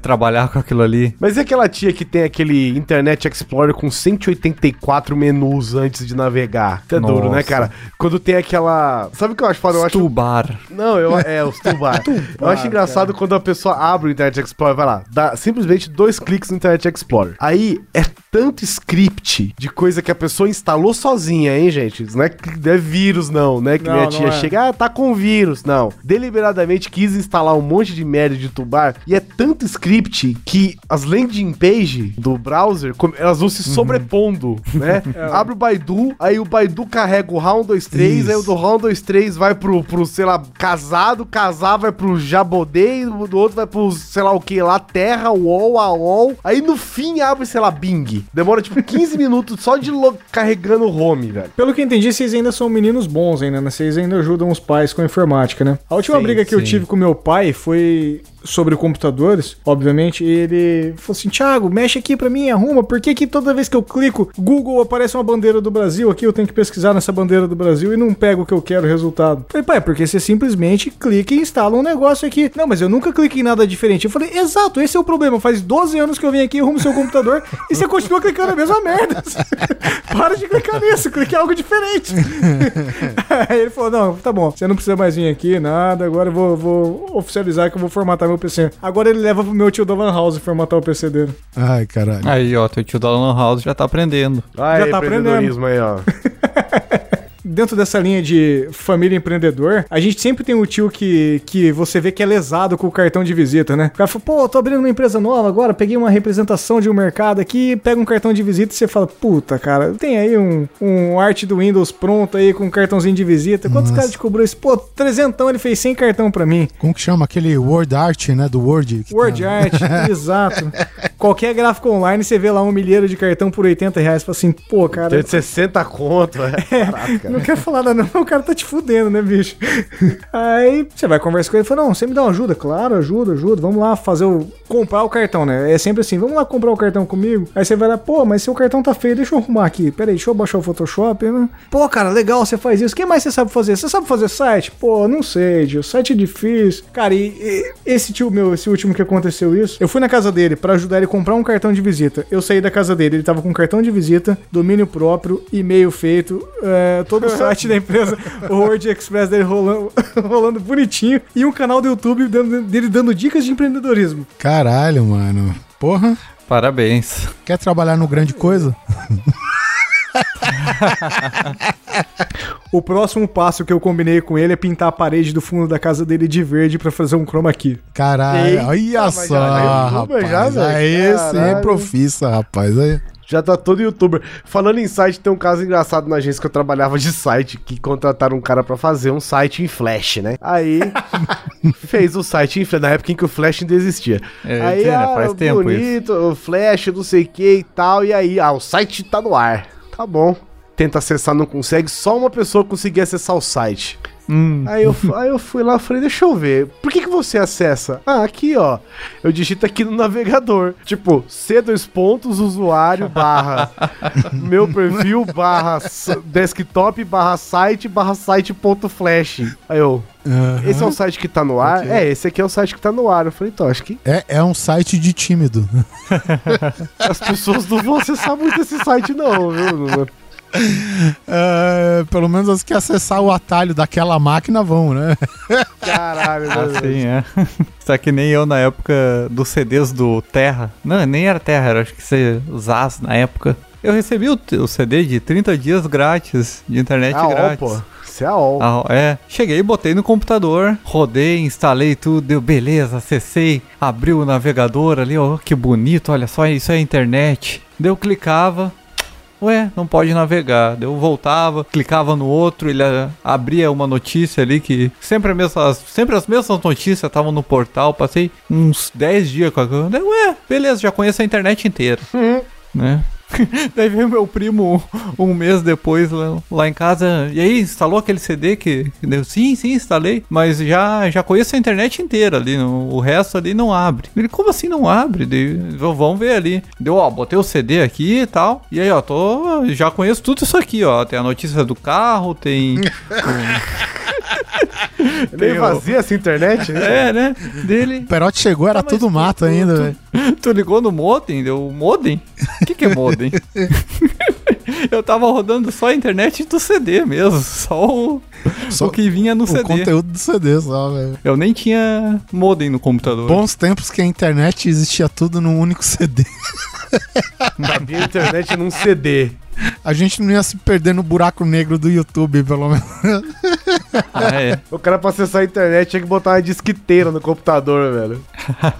trabalhar com aquilo ali. Mas e aquela tia que tem aquele Internet Explorer com 184 menus antes de navegar? É duro, né, cara? Quando tem aquela. Sabe o que eu acho foda? Eu acho. Stubar. Não, eu, é, os tubar. eu acho engraçado quando a pessoa abre o Internet Explorer, vai lá, dá simplesmente dois cliques no Internet Explorer. Aí é tanto script de coisa que a pessoa instalou sozinha, hein, gente? Isso não é, que- não é vírus, não, né? Que Não, minha tia é. chega, ah, tá com vírus. Não. Deliberadamente quis instalar um monte de merda de tubar e é tanto script que as landing page do browser, elas vão se sobrepondo, né? Abre o Baidu, aí o Baidu carrega o round 23, aí o do round 23 vai pro, pro, sei lá, casado, casar vai pro Jabodê, o do outro vai pro, sei lá o que lá, Terra, UOL, AOL. Aí no fim abre, sei lá, Bing. Demora tipo 15 minutos só de carregando o home, velho. Pelo que eu entendi, vocês ainda são meninos bons ainda, né? Vocês ainda ajudam os pais com a informática, né? A última Sim, briga que eu sim. tive com meu pai foi sobre computadores, obviamente, ele falou assim, Thiago, mexe aqui pra mim, arruma, por que que toda vez que eu clico, Google aparece uma bandeira do Brasil aqui, eu tenho que pesquisar nessa bandeira do Brasil e não pego o que eu quero, o resultado. Falei, pai, porque você simplesmente clica e instala um negócio aqui. Não, mas eu nunca cliquei em nada diferente. Eu falei, exato, esse é o problema, faz 12 anos que eu vim aqui, eu arrumo seu computador e você continua clicando a mesma merda. Para de clicar nisso, clique em algo diferente. Aí ele falou: não, tá bom, você não precisa mais vir aqui, nada. Agora eu vou, vou oficializar que eu vou formatar meu PC. Agora ele leva pro meu tio da Lan House formatar o PC dele. Ai, caralho. Aí, ó, teu tio da Lan House já tá aprendendo. Já tá aprendendo. aí, ó. Dentro dessa linha de família empreendedor, a gente sempre tem um tio que, que você vê que é lesado com o cartão de visita, né? O cara fala, pô, tô abrindo uma empresa nova agora, peguei uma representação de um mercado aqui, pega um cartão de visita e você fala, puta, cara, tem aí um, um arte do Windows pronto aí com um cartãozinho de visita. Quantos Nossa. caras te cobrou isso? Pô, trezentão ele fez 100 cartão pra mim. Como que chama? Aquele Word Art, né? Do Word. que Word tem- Art, exato. Qualquer gráfico online, você vê lá um milheiro de cartão por 80 reais. Fala assim, pô, cara. Tem de 60 conto, é. Caraca. Não quero falar nada, não. O cara tá te fudendo, né, bicho? Aí você vai conversar com ele e fala: Não, você me dá uma ajuda? Claro, ajuda, ajuda. Vamos lá fazer o. comprar o cartão, né? É sempre assim: Vamos lá comprar o cartão comigo. Aí você vai lá, pô, mas seu cartão tá feio, deixa eu arrumar aqui. Pera aí, deixa eu baixar o Photoshop, né? Pô, cara, legal, você faz isso. O que mais você sabe fazer? Você sabe fazer site? Pô, não sei, tio. Site é difícil. Cara, e, e esse tio meu, esse último que aconteceu isso, eu fui na casa dele pra ajudar ele a comprar um cartão de visita. Eu saí da casa dele, ele tava com um cartão de visita, domínio próprio, e-mail feito, é, todo o site da empresa, o Word Express dele rolando, rolando bonitinho, e um canal do YouTube dando- dele dando dicas de empreendedorismo. Caralho, mano. Porra, Parabéns. quer trabalhar no grande coisa? O próximo passo que eu combinei com ele é pintar a parede do fundo da casa dele de verde pra fazer um chroma key. Caralho, Eita, olha só, já é rapaz. já, aí sim, Caralho. profissa, rapaz. Aí. Já tá todo youtuber. Falando em site, tem um caso engraçado na agência que eu trabalhava de site, que contrataram um cara pra fazer um site em Flash, né? Aí fez o site em Flash, na época em que o Flash ainda existia. É, aí, né, ah, faz tempo bonito, o Flash, não sei o que e tal, e aí, ah, o site tá no ar. Tá bom. Tenta acessar, não consegue, só uma pessoa conseguia acessar o site. Hum, Aí eu, aí eu fui lá e falei, deixa eu ver. Por que, que você acessa? Ah, aqui, ó. Eu digito aqui no navegador. Tipo, C dois pontos, usuário, barra. meu perfil, barra desktop, barra site, barra site ponto flash. Aí eu, esse é o site que tá no ar? É, esse aqui é o site que tá no ar. Eu falei, então, acho que É, é um site de tímido. as pessoas não vão acessar muito esse site, não, viu? É, pelo menos as que acessar o atalho daquela máquina vão, né? Caralho, assim, é. Isso é que nem eu na época dos CDs do Terra. Não, nem era Terra, era acho que você Zaz na época. Eu recebi o, o CD de 30 dias grátis, de internet a OL, grátis. pô. Isso é a OL. Ah, é, cheguei, botei no computador, rodei, instalei tudo, deu beleza, acessei, abriu o navegador ali, ó, que bonito, olha só, isso é internet. Deu, clicava, ué, não pode navegar. Deu, voltava, clicava no outro, ele ah, abria uma notícia ali que sempre, a mesma, sempre as mesmas notícias estavam no portal, passei uns 10 dias com. Daí, Ué, beleza, já conheço a internet inteira, né? Daí veio meu primo um mês depois lá, lá em casa. E aí, instalou aquele CD que. que deu? Sim, sim, instalei. Mas já, já conheço a internet inteira ali. no- o resto ali não abre. Ele, como assim não abre? Daí, vamos ver ali. Deu, ó, botei o CD aqui e tal. E aí, ó, tô. Já conheço tudo isso aqui, ó. Tem a notícia do carro, tem. É meio Tem o- vazia essa internet, né? É, né? Dele. O Perote chegou, era mas tudo tu- mato tu- ainda, tu- velho. Tu ligou no modem? Deu modem? O que, que é modem? Eu tava rodando só a internet do CD mesmo, só o, Só o que vinha no o CD. conteúdo do CD só, velho. Eu nem tinha modem no computador. Bons tempos que a internet existia tudo num único CD. Havia internet num CD. A gente não ia se perder no buraco negro do YouTube, pelo menos. Ah, é. O cara pra acessar a internet tinha que botar uma disqueteira no computador, velho.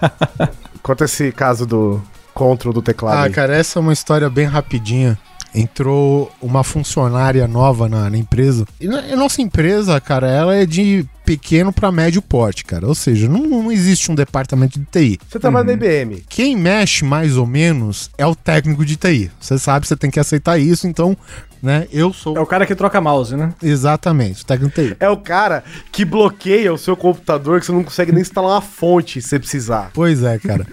Conta esse caso do control do teclado. Ah, aí. cara, essa é uma história bem rapidinha. Entrou uma funcionária nova na, na empresa. E na- a nossa empresa, cara, ela é de pequeno pra médio porte, cara. Ou seja, não, não existe um departamento de TI. Você trabalha na IBM. Quem mexe mais ou menos é o técnico de TI. Você sabe, você tem que aceitar isso, então, né? Eu sou É o cara que troca mouse, né? exatamente o técnico de TI. É o cara que bloqueia o seu computador que você não consegue nem instalar uma fonte se você precisar. Pois é, cara.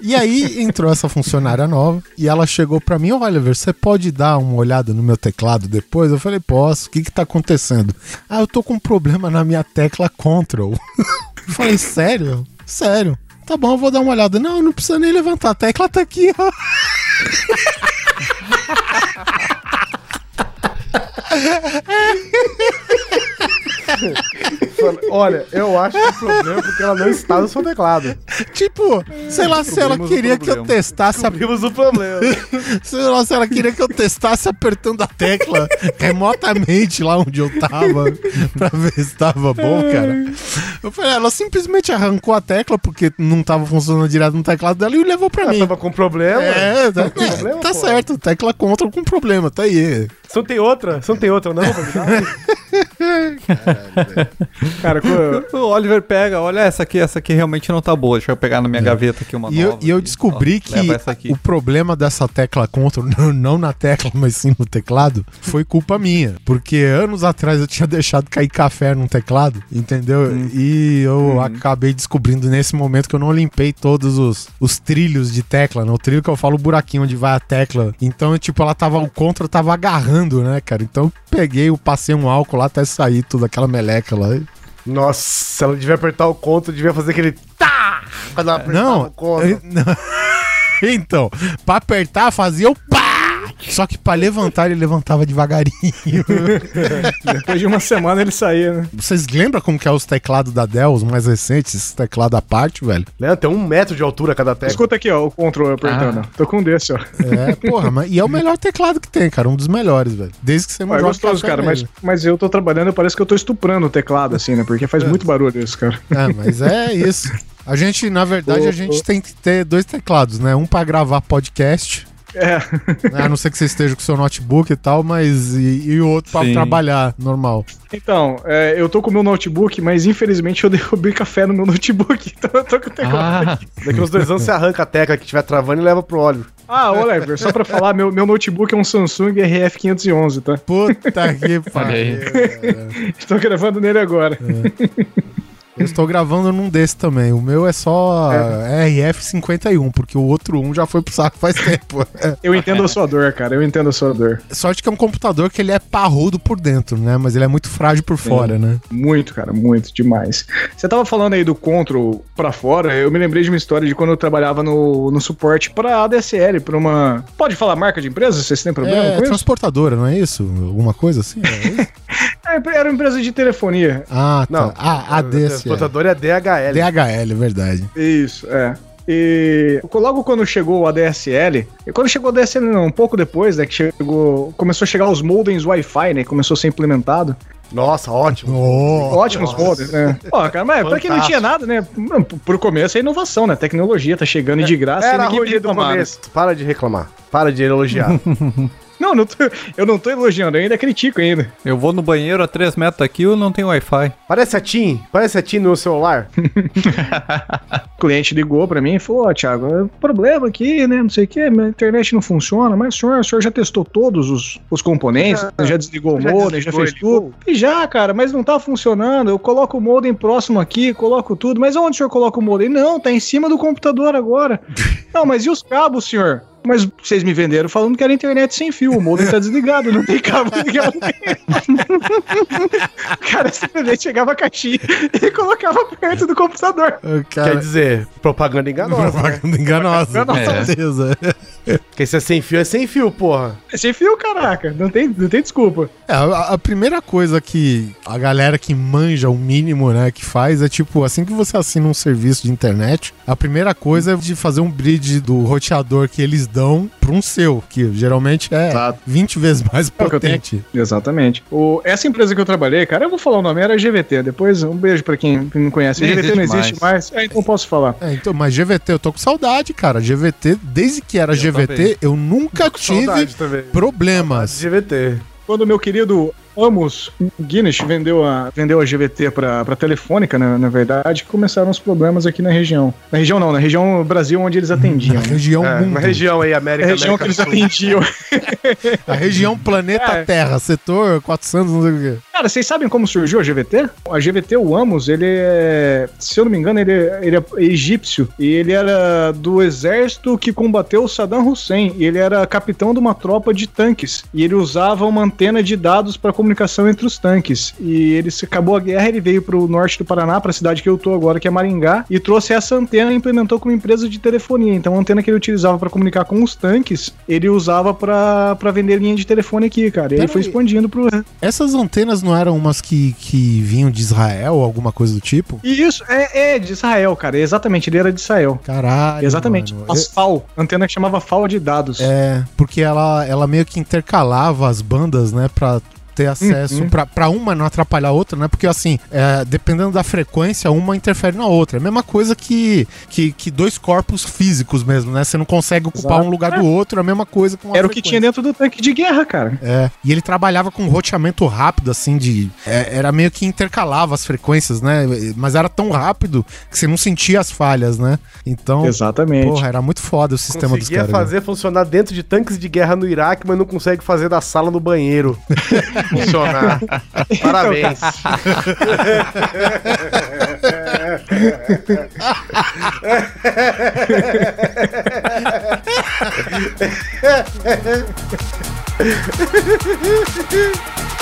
E aí entrou essa funcionária nova e ela chegou pra mim, olha, você pode dar uma olhada no meu teclado depois? Eu falei, posso. O que que tá acontecendo? Ah, eu tô com um problema na minha tecla Control. Eu falei, sério? Sério. Tá bom, eu vou dar uma olhada. Não, não precisa nem levantar. A tecla tá aqui, ó. Olha, eu acho que o problema é porque ela não está no seu teclado. Tipo, sei lá se ela queria que eu testasse a Vimos o problema. Sei lá se ela queria que eu testasse apertando a tecla remotamente lá onde eu tava pra ver se tava bom, cara. Eu falei, ela simplesmente arrancou a tecla porque não tava funcionando direto no teclado dela e levou pra Ela mim. tava com problema. É, tá, com problema, tá certo, tecla contra com problema, tá aí. Você não tem outra? Você não tem outra, não? pra Cara, O Oliver pega, olha essa aqui, essa aqui realmente não tá boa. Deixa eu pegar na minha gaveta aqui uma É. E eu, nova. e eu descobri Ó, que o problema dessa tecla contra, não, não na tecla, mas sim no teclado, foi culpa minha. Porque anos atrás eu tinha deixado cair café num teclado, entendeu? Hum. E eu Uhum. acabei descobrindo nesse momento que eu não limpei todos os, os trilhos de tecla, né? O trilho que eu falo, o buraquinho onde vai a tecla. Então, tipo, ela tava, o contra tava agarrando, né, cara? Então eu peguei, eu passei um álcool lá até sair tudo, aquela meleca lá. Nossa, ela devia apertar o conto, devia fazer aquele tá! Quando ela apertava Não, o conto. eu- não. então, pra apertar fazia o pá! Só que pra levantar ele levantava devagarinho. depois de uma semana ele saía, né? Vocês lembram como que é os teclados da Dell, os mais recentes, esses teclados à parte, velho? Né? Tem um metro de altura cada tecla. Escuta aqui, ó, o controle apertando. Tô com um desse, ó. É, porra, mas, e é o melhor teclado que tem, cara, um dos melhores, velho. Desde que você não é joga gostoso, cara, mas, mas eu tô trabalhando, parece que eu tô estuprando o teclado, assim, né? Porque faz muito barulho isso, cara. É, mas é isso. A gente, na verdade, Ô, a gente ô. tem que ter dois teclados, né? Um pra gravar podcast, É. a não ser que você esteja com seu notebook e tal, mas e, e o outro pra Sim. trabalhar, normal. Então, é, eu tô com o meu notebook, mas infelizmente eu derrubei café no meu notebook, então eu tô com o teclado. Ah, Daqui uns dois anos você arranca a tecla que estiver travando e leva pro óleo. Ah, Oliver, só pra falar, meu, meu notebook é um Samsung RF511, tá? Puta que pariu. Estou gravando nele agora. Eu estou gravando num desse também. O meu é só RF51, porque o outro um já foi pro saco faz tempo. Eu entendo a sua dor, cara, eu entendo a sua dor. Sorte que é um computador que ele é parrudo por dentro, né? Mas ele é muito frágil por fora, né? Muito, cara, muito, demais. Você tava falando aí do Control pra fora, eu me lembrei de uma história de quando eu trabalhava no, no suporte pra ADSL, pra uma... Pode falar marca de empresa? Vocês têm problema É com isso? transportadora, não é isso? Alguma coisa assim? É isso? É, era uma empresa de telefonia. Ah, tá. Não. Ah, O ADSL. transportador é DHL. DHL, é verdade. Isso, é. E logo quando chegou o ADSL, e quando chegou o ADSL, não, um pouco depois, né, que chegou, começou a chegar os modems Wi-Fi, né, começou a ser implementado. Nossa, ótimo. Oh, Ótimos modems, né? Ó, cara, mas pra quem não tinha nada, né, mano, pro começo é inovação, né, tecnologia tá chegando e de graça Era e ninguém do né? começo. Para de reclamar. Para de elogiar. Não, não tô- eu não tô elogiando, eu ainda critico ainda. eu vou no banheiro a 3 metros daqui e não tem Wi-Fi. Parece a Tim. Parece a Tim no celular. O cliente ligou pra mim e falou, ó, Thiago, é problema aqui, né, não sei o que, minha internet não funciona, mas o senhor, o senhor já testou todos os, os componentes, Já. já, desligou Já o modem, já fez tudo? E já, cara, mas não tá funcionando, eu coloco o modem próximo aqui, coloco tudo, mas onde o senhor coloca o modem? Não, tá em cima do computador agora. não, mas e os cabos, senhor? Mas vocês me venderam falando que era internet sem fio. O modem tá desligado, não tem cabo ligado. o cara simplesmente chegava a caixinha e colocava perto do computador. Quer dizer, propaganda enganosa. né? Propaganda enganosa, com É. certeza. Porque se é sem fio, é sem fio, porra. É sem fio, caraca. Não tem, não tem desculpa. É, a, a primeira coisa que a galera que manja o mínimo, né, que faz é tipo, assim que você assina um serviço de internet, a primeira coisa é de fazer um bridge do roteador que eles dão para um seu, que geralmente é Exato. 20 vezes mais É o eu potente. Exatamente. O, essa empresa que eu trabalhei, cara, eu vou falar o nome, era a GVT. Depois, um beijo pra quem não conhece. Nem GVT não existe existe mais. É, então posso falar. É, então, mas GVT, eu tô com saudade, cara. GVT, desde que era GVT, também. eu nunca tive problemas. GVT. Quando meu querido Amos Guinness vendeu a, vendeu a GVT pra, pra Telefônica, na, na verdade, começaram os problemas aqui na região. Na região não, na região Brasil onde eles atendiam. Na né? região É, mundo. na região aí, América, a região que América eles Sul. atendiam. A região planeta É. Terra, setor 400, não sei o quê. Cara, vocês sabem como surgiu a GVT? A GVT, o Amos, ele é, se eu não me engano, ele, é- ele é egípcio. E ele era do exército que combateu o Saddam Hussein. E ele era capitão de uma tropa de tanques. E ele usava uma antena de dados para comunicação entre os tanques. E ele se acabou a guerra, ele veio pro norte do Paraná, pra cidade que eu tô agora, que é Maringá, e trouxe essa antena e implementou como empresa de telefonia. Então a antena que ele utilizava para comunicar com os tanques, ele usava pra pra vender linha de telefone aqui, cara. E aí foi expandindo pro Essas antenas não eram umas que, que vinham de Israel, alguma coisa do tipo? Isso, é, é de Israel, cara. Exatamente, ele era de Israel. Caralho. Exatamente. mano. As FAO, antena que chamava FAO de dados. É, porque ela, ela meio que intercalava as bandas, né, pra ter acesso Uhum. pra, pra uma não atrapalhar a outra, né? Porque assim, é, dependendo da frequência, uma interfere na outra. É a mesma coisa que, que, que dois corpos físicos mesmo, né? Você não consegue ocupar Exato. um lugar do outro, é a mesma coisa com a Era o que tinha frequência. dentro do tanque de guerra, cara. É, e ele trabalhava com roteamento rápido, assim, de. é, era meio que intercalava as frequências, né? Mas era tão rápido que você não sentia as falhas, né? Então, Exatamente. porra, era muito foda o sistema dos Conseguia caras. né? fazer funcionar dentro de tanques de guerra no Iraque, mas não consegue fazer da sala no banheiro funcionar. Parabéns.